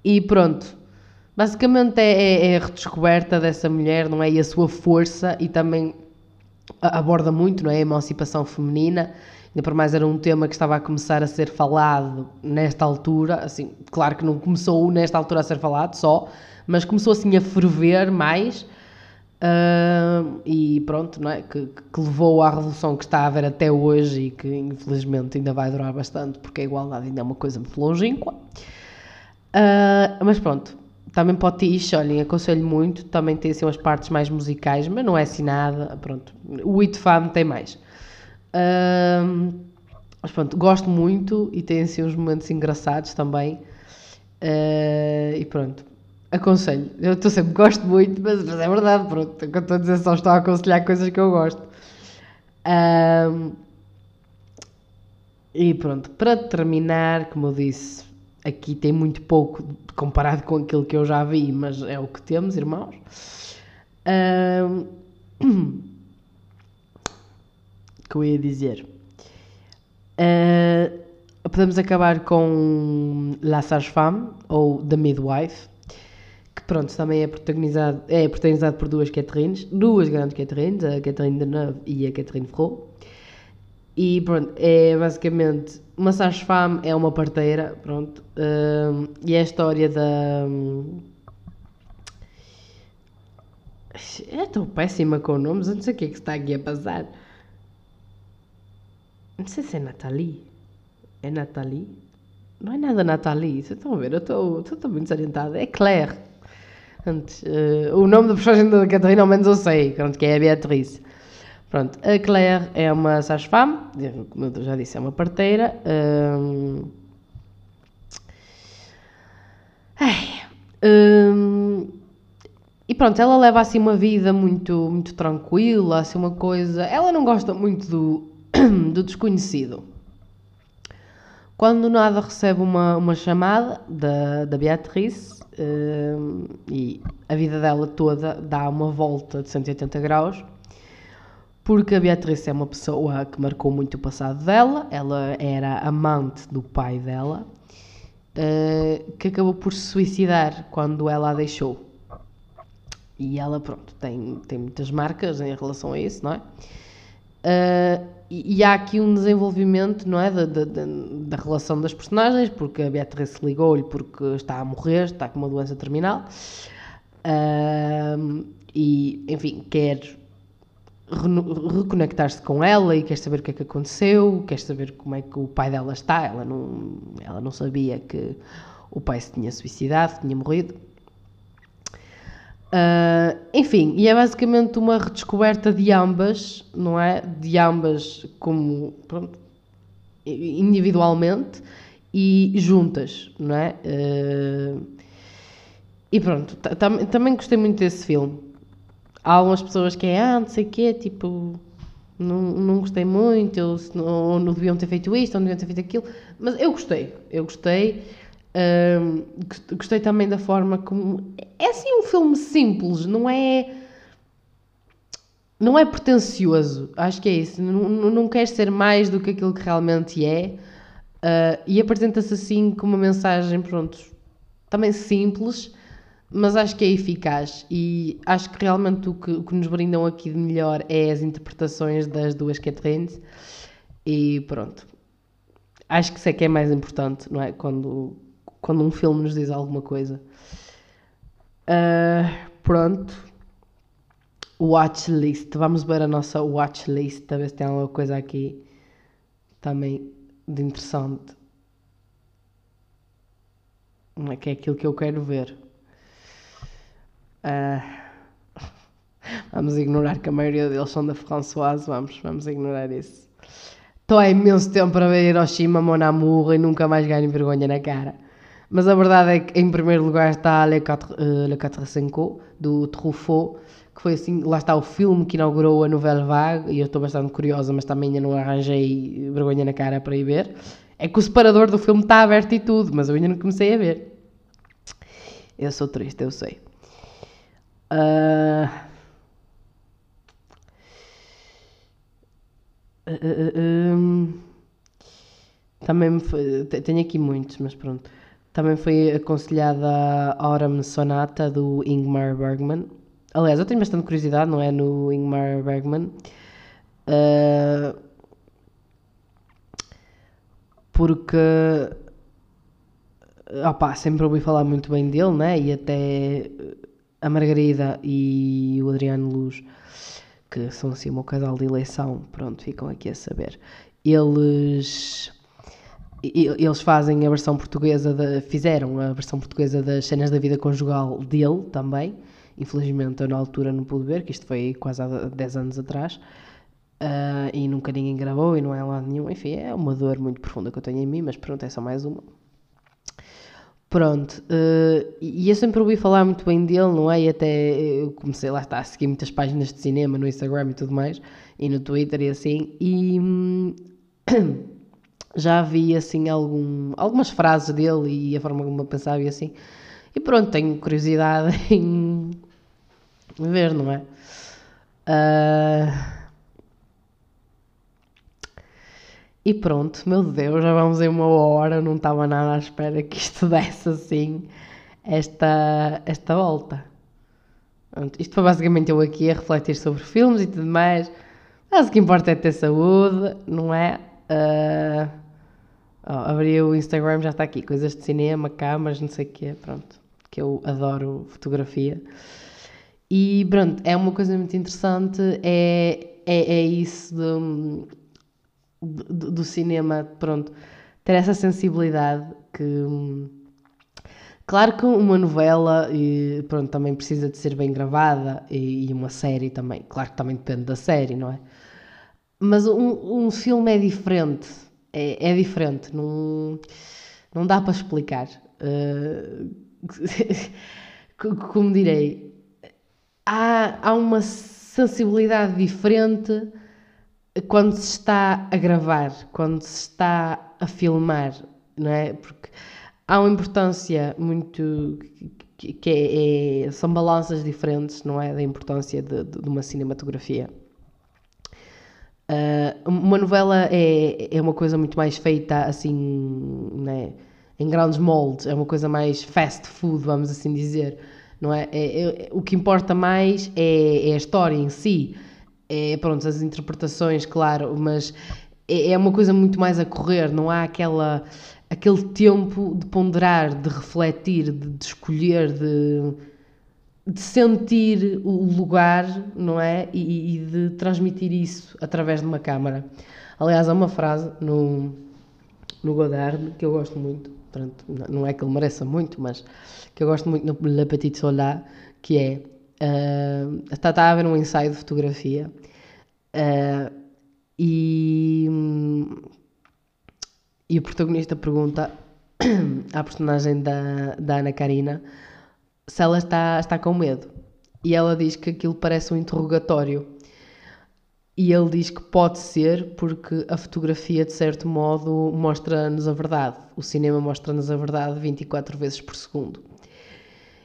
e pronto, basicamente é, é, é, a redescoberta dessa mulher, não é? E a sua força e também aborda muito, não é? A emancipação feminina ainda por mais era um tema que estava a começar a ser falado nesta altura, assim, claro que não começou nesta altura a ser falado só, mas começou assim a ferver mais, uh, e pronto, não é? Que, que, levou à revolução que está a haver até hoje e que infelizmente ainda vai durar bastante, porque a igualdade ainda é uma coisa muito longínqua. Uh, mas pronto, também Potiche, olhem, aconselho muito, também tem assim umas partes mais musicais, mas não é assim nada, pronto. O It Fam tem mais. Mas pronto, gosto muito e tem assim uns momentos engraçados também. Uh, e pronto, aconselho. Eu estou sempre, gosto muito, mas, mas, é verdade, pronto. O que estou a dizer só estou a aconselhar coisas que eu gosto. E pronto, para terminar, como eu disse, aqui tem muito pouco comparado com aquilo que eu já vi, mas é o que temos, irmãos. Um, [CLEARS THROAT] que eu ia dizer. Uh, podemos acabar com La Sage-Femme, ou The Midwife, que pronto, também é protagonizado, é protagonizado por duas Catherines, duas grandes Catherines, a Catherine Deneuve e a Catherine Frot. E pronto, é basicamente, uma Sage-Femme é uma parteira, pronto, uh, e é a história da... Estou péssima com nomes, eu não sei o que é que está aqui a passar. Não sei se é Nathalie. É Nathalie? Não é nada Nathalie, vocês estão a ver? Eu estou, estou muito desorientada. É Claire. Antes, uh, o nome da personagem da Catarina, ao menos eu sei, pronto, que é a Beatriz. Pronto, a Claire é uma sage-femme, como eu já disse, é uma parteira. Um... Ai, um... E pronto, ela leva assim uma vida muito, muito tranquila, assim uma coisa. Ela não gosta muito do, [COUGHS] do desconhecido. Quando nada recebe uma, uma chamada da, da Beatriz um, e a vida dela toda dá uma volta de 180 graus porque a Beatriz é uma pessoa que marcou muito o passado dela, ela era amante do pai dela, uh, que acabou por se suicidar quando ela a deixou. E ela, pronto, tem, tem muitas marcas em relação a isso, não é? Uh, e, e, há aqui um desenvolvimento, não é? Da, da, da relação das personagens, porque a Beatriz ligou-lhe porque está a morrer, está com uma doença terminal. Uh, e, enfim, quer reconectar-se com ela e quer saber o que é que aconteceu, quer saber como é que o pai dela está. Ela não, ela não sabia que o pai se tinha suicidado, tinha morrido. Uh, enfim, e é basicamente uma redescoberta de ambas, não é? De ambas como pronto, individualmente e juntas, não é? Uh, e pronto, também gostei muito desse filme há algumas pessoas que é, ah, não sei o quê, tipo, não, não gostei muito, ou, ou não deviam ter feito isto, ou não deviam ter feito aquilo, mas eu gostei, eu gostei. Um, gostei também da forma como. É assim um filme simples, não é. Não é pretencioso, acho que é isso. Não, não quer ser mais do que aquilo que realmente é. Uh, e apresenta-se assim com uma mensagem, pronto, também simples, mas acho que é eficaz e acho que realmente o que, o que nos brindam aqui de melhor é as interpretações das duas Catherines e pronto. Acho que isso é que é mais importante, não é? Quando, quando um filme nos diz alguma coisa. Uh, pronto. Watchlist. Vamos ver a nossa watchlist, a ver se tem alguma coisa aqui também de interessante. Não é que é aquilo que eu quero ver. Uh, [LAUGHS] vamos ignorar que a maioria deles são da Françoise, vamos, vamos ignorar isso. Estou há imenso tempo para ver Hiroshima, Mon Amour e nunca mais ganho vergonha na cara. Mas a verdade é que em primeiro lugar está Le Quatre, uh, Le Quatre Cinco, do Truffaut, que foi assim, lá está o filme que inaugurou a Nouvelle Vague, e eu estou bastante curiosa, mas também ainda não arranjei vergonha na cara para ir ver. É que o separador do filme está aberto e tudo, mas eu ainda não comecei a ver. Eu sou triste, eu sei. Uh... Uh, um... Também foi, tenho aqui muitos, mas pronto. Também foi aconselhada a Autumn Sonata do Ingmar Bergman. Aliás, eu tenho bastante curiosidade, não é? No Ingmar Bergman. Uh, porque opa, sempre ouvi falar muito bem dele, né? E até a Margarida e o Adriano Luz, que são assim o meu casal de eleição, pronto, ficam aqui a saber. Eles eles fazem a versão portuguesa da, fizeram a versão portuguesa das cenas da vida conjugal dele também. Infelizmente eu na altura não pude ver, que isto foi quase há 10 anos atrás. Uh, e nunca ninguém gravou e não é lá nenhum. Enfim, é uma dor muito profunda que eu tenho em mim, mas pronto, é só mais uma. Pronto, uh, e eu sempre ouvi falar muito bem dele, não é? E até eu comecei lá está, a seguir muitas páginas de cinema no Instagram e tudo mais, e no Twitter e assim, e hum, [COUGHS] já vi assim algum, algumas frases dele e a forma como eu pensava e assim, e pronto, tenho curiosidade [LAUGHS] em ver, não é? Uh, E pronto, meu Deus, já vamos em uma hora, não estava nada à espera que isto [LAUGHS] desse assim esta, esta volta. Pronto, isto foi basicamente eu aqui a refletir sobre filmes e tudo mais. Mas o que importa é ter saúde, não é? Uh, oh, abri o Instagram, já está aqui, coisas de cinema, câmaras, não sei o quê, pronto. Que eu adoro fotografia. E pronto, é uma coisa muito interessante, é, é, é isso do, do, cinema, pronto, ter essa sensibilidade que. Claro que uma novela e, pronto, também precisa de ser bem gravada e, e, uma série também. Claro que também depende da série, não é? Mas um, um filme é diferente. É, é diferente. Não, não dá para explicar. [LAUGHS] Uh, como direi, há, há uma sensibilidade diferente quando se está a gravar, quando se está a filmar, não é? Porque há uma importância muito que, é, é, são balanças diferentes, não é, da importância de, de uma cinematografia. Uh, uma novela é, é uma coisa muito mais feita assim, né, em grandes moldes, é uma coisa mais fast food, vamos assim dizer, não é? é, é o que importa mais é, é, a história em si, é pronto, as interpretações, claro, mas é, é uma coisa muito mais a correr, não há aquela aquele tempo de ponderar, de refletir, de, de escolher, de, de, sentir o lugar, não é? E, e, de transmitir isso através de uma câmara. Aliás, há uma frase no, no Godard que eu gosto muito, pronto, não é que ele mereça muito, mas que eu gosto muito no Le Petit Soldat, que é. Uh, a haver um ensaio de fotografia uh, e e o protagonista pergunta [COUGHS] à personagem da, da Ana Karina se ela está, está com medo. E ela diz que aquilo parece um interrogatório. E ele diz que pode ser porque a fotografia, de certo modo, mostra-nos a verdade. O cinema mostra-nos a verdade 24 vezes por segundo.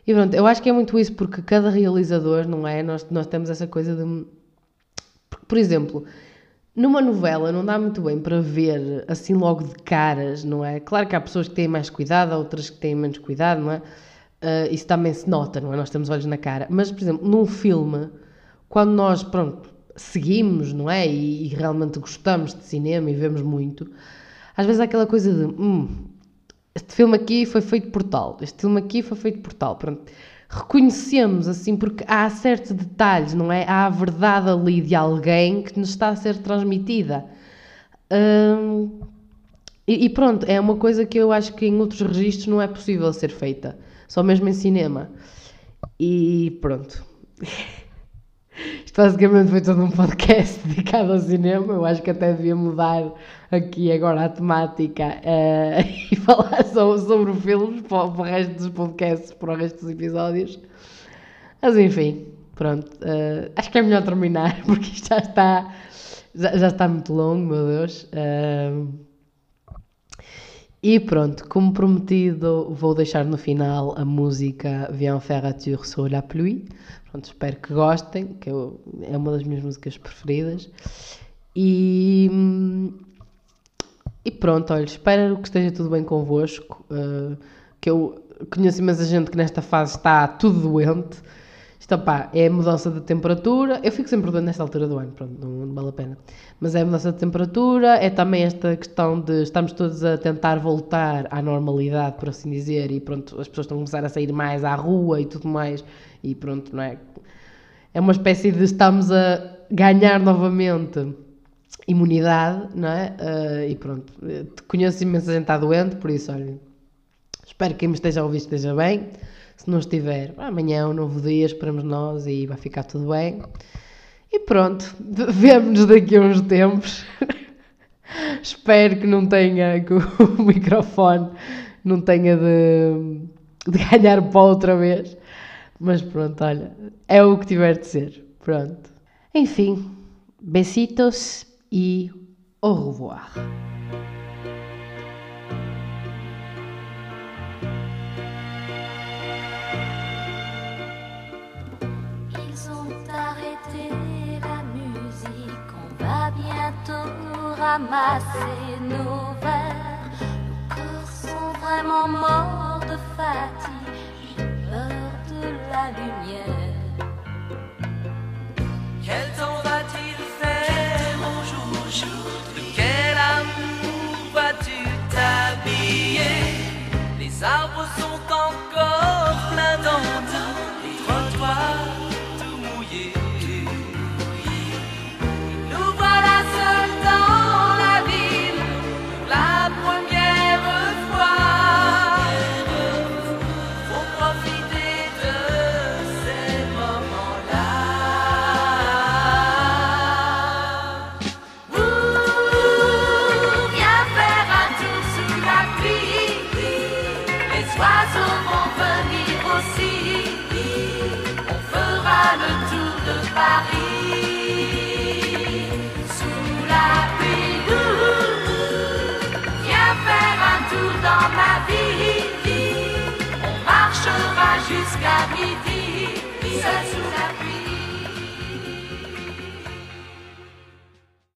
E pronto, eu acho que é muito isso porque cada realizador, não é? Nós, nós temos essa coisa de. Por exemplo, numa novela não dá muito bem para ver assim logo de caras, não é? Claro que há pessoas que têm mais cuidado, outras que têm menos cuidado, não é? Uh, isso também se nota, não é? Nós temos olhos na cara. Mas, por exemplo, num filme, quando nós, pronto, seguimos, não é? E, e realmente gostamos de cinema e vemos muito, às vezes há aquela coisa de, hum, este filme aqui foi feito por tal, este filme aqui foi feito por tal, pronto reconhecemos, assim, porque há certos detalhes, não é? Há a verdade ali de alguém que nos está a ser transmitida. Hum, e, e, pronto, é uma coisa que eu acho que em outros registros não é possível ser feita, só mesmo em cinema. E pronto. [LAUGHS] Isto basicamente foi todo um podcast [LAUGHS] dedicado ao cinema. Eu acho que até devia mudar aqui agora a temática uh, [LAUGHS] e falar sobre, sobre o filme para, para, o resto dos podcasts, para o resto dos episódios. Mas enfim, pronto. Uh, acho que é melhor terminar [LAUGHS] porque isto já está, já, já está muito longo, meu Deus. Uh, e pronto, como prometido, vou deixar no final a música un tour sur la pluie. Pronto, espero que gostem, que eu, é uma das minhas músicas preferidas. E, e pronto, olha, espero que esteja tudo bem convosco. Uh, que eu conheço imensa gente que nesta fase está tudo doente. Isto, pá, é a mudança de temperatura. Eu fico sempre doente nesta altura do ano, pronto, não, não, vale a pena. Mas é a mudança de temperatura, é também esta questão de estamos todos a tentar voltar à normalidade, por assim dizer, e pronto, as pessoas estão a começar a sair mais à rua e tudo mais, e pronto, não é? É uma espécie de estamos a ganhar novamente imunidade, não é? Uh, e pronto, conheço imensa gente está doente, por isso, olha, espero que quem me esteja a ouvir esteja bem. Se não estiver, amanhã é um novo dia, esperamos nós e vai ficar tudo bem. E pronto, [LAUGHS] vemo-nos daqui a uns tempos. [LAUGHS] Espero que não tenha, [LAUGHS] que o microfone não tenha de, de ganhar pó outra vez. Mas pronto, olha, é o que tiver de ser. Pronto. Enfim, besitos et au revoir. Ils ont arrêté la musique, on va bientôt ramasser nos verres. Nos sont vraiment morts de fatigue, j'ai peur de la lumière. Quel temps jusqu'à midi.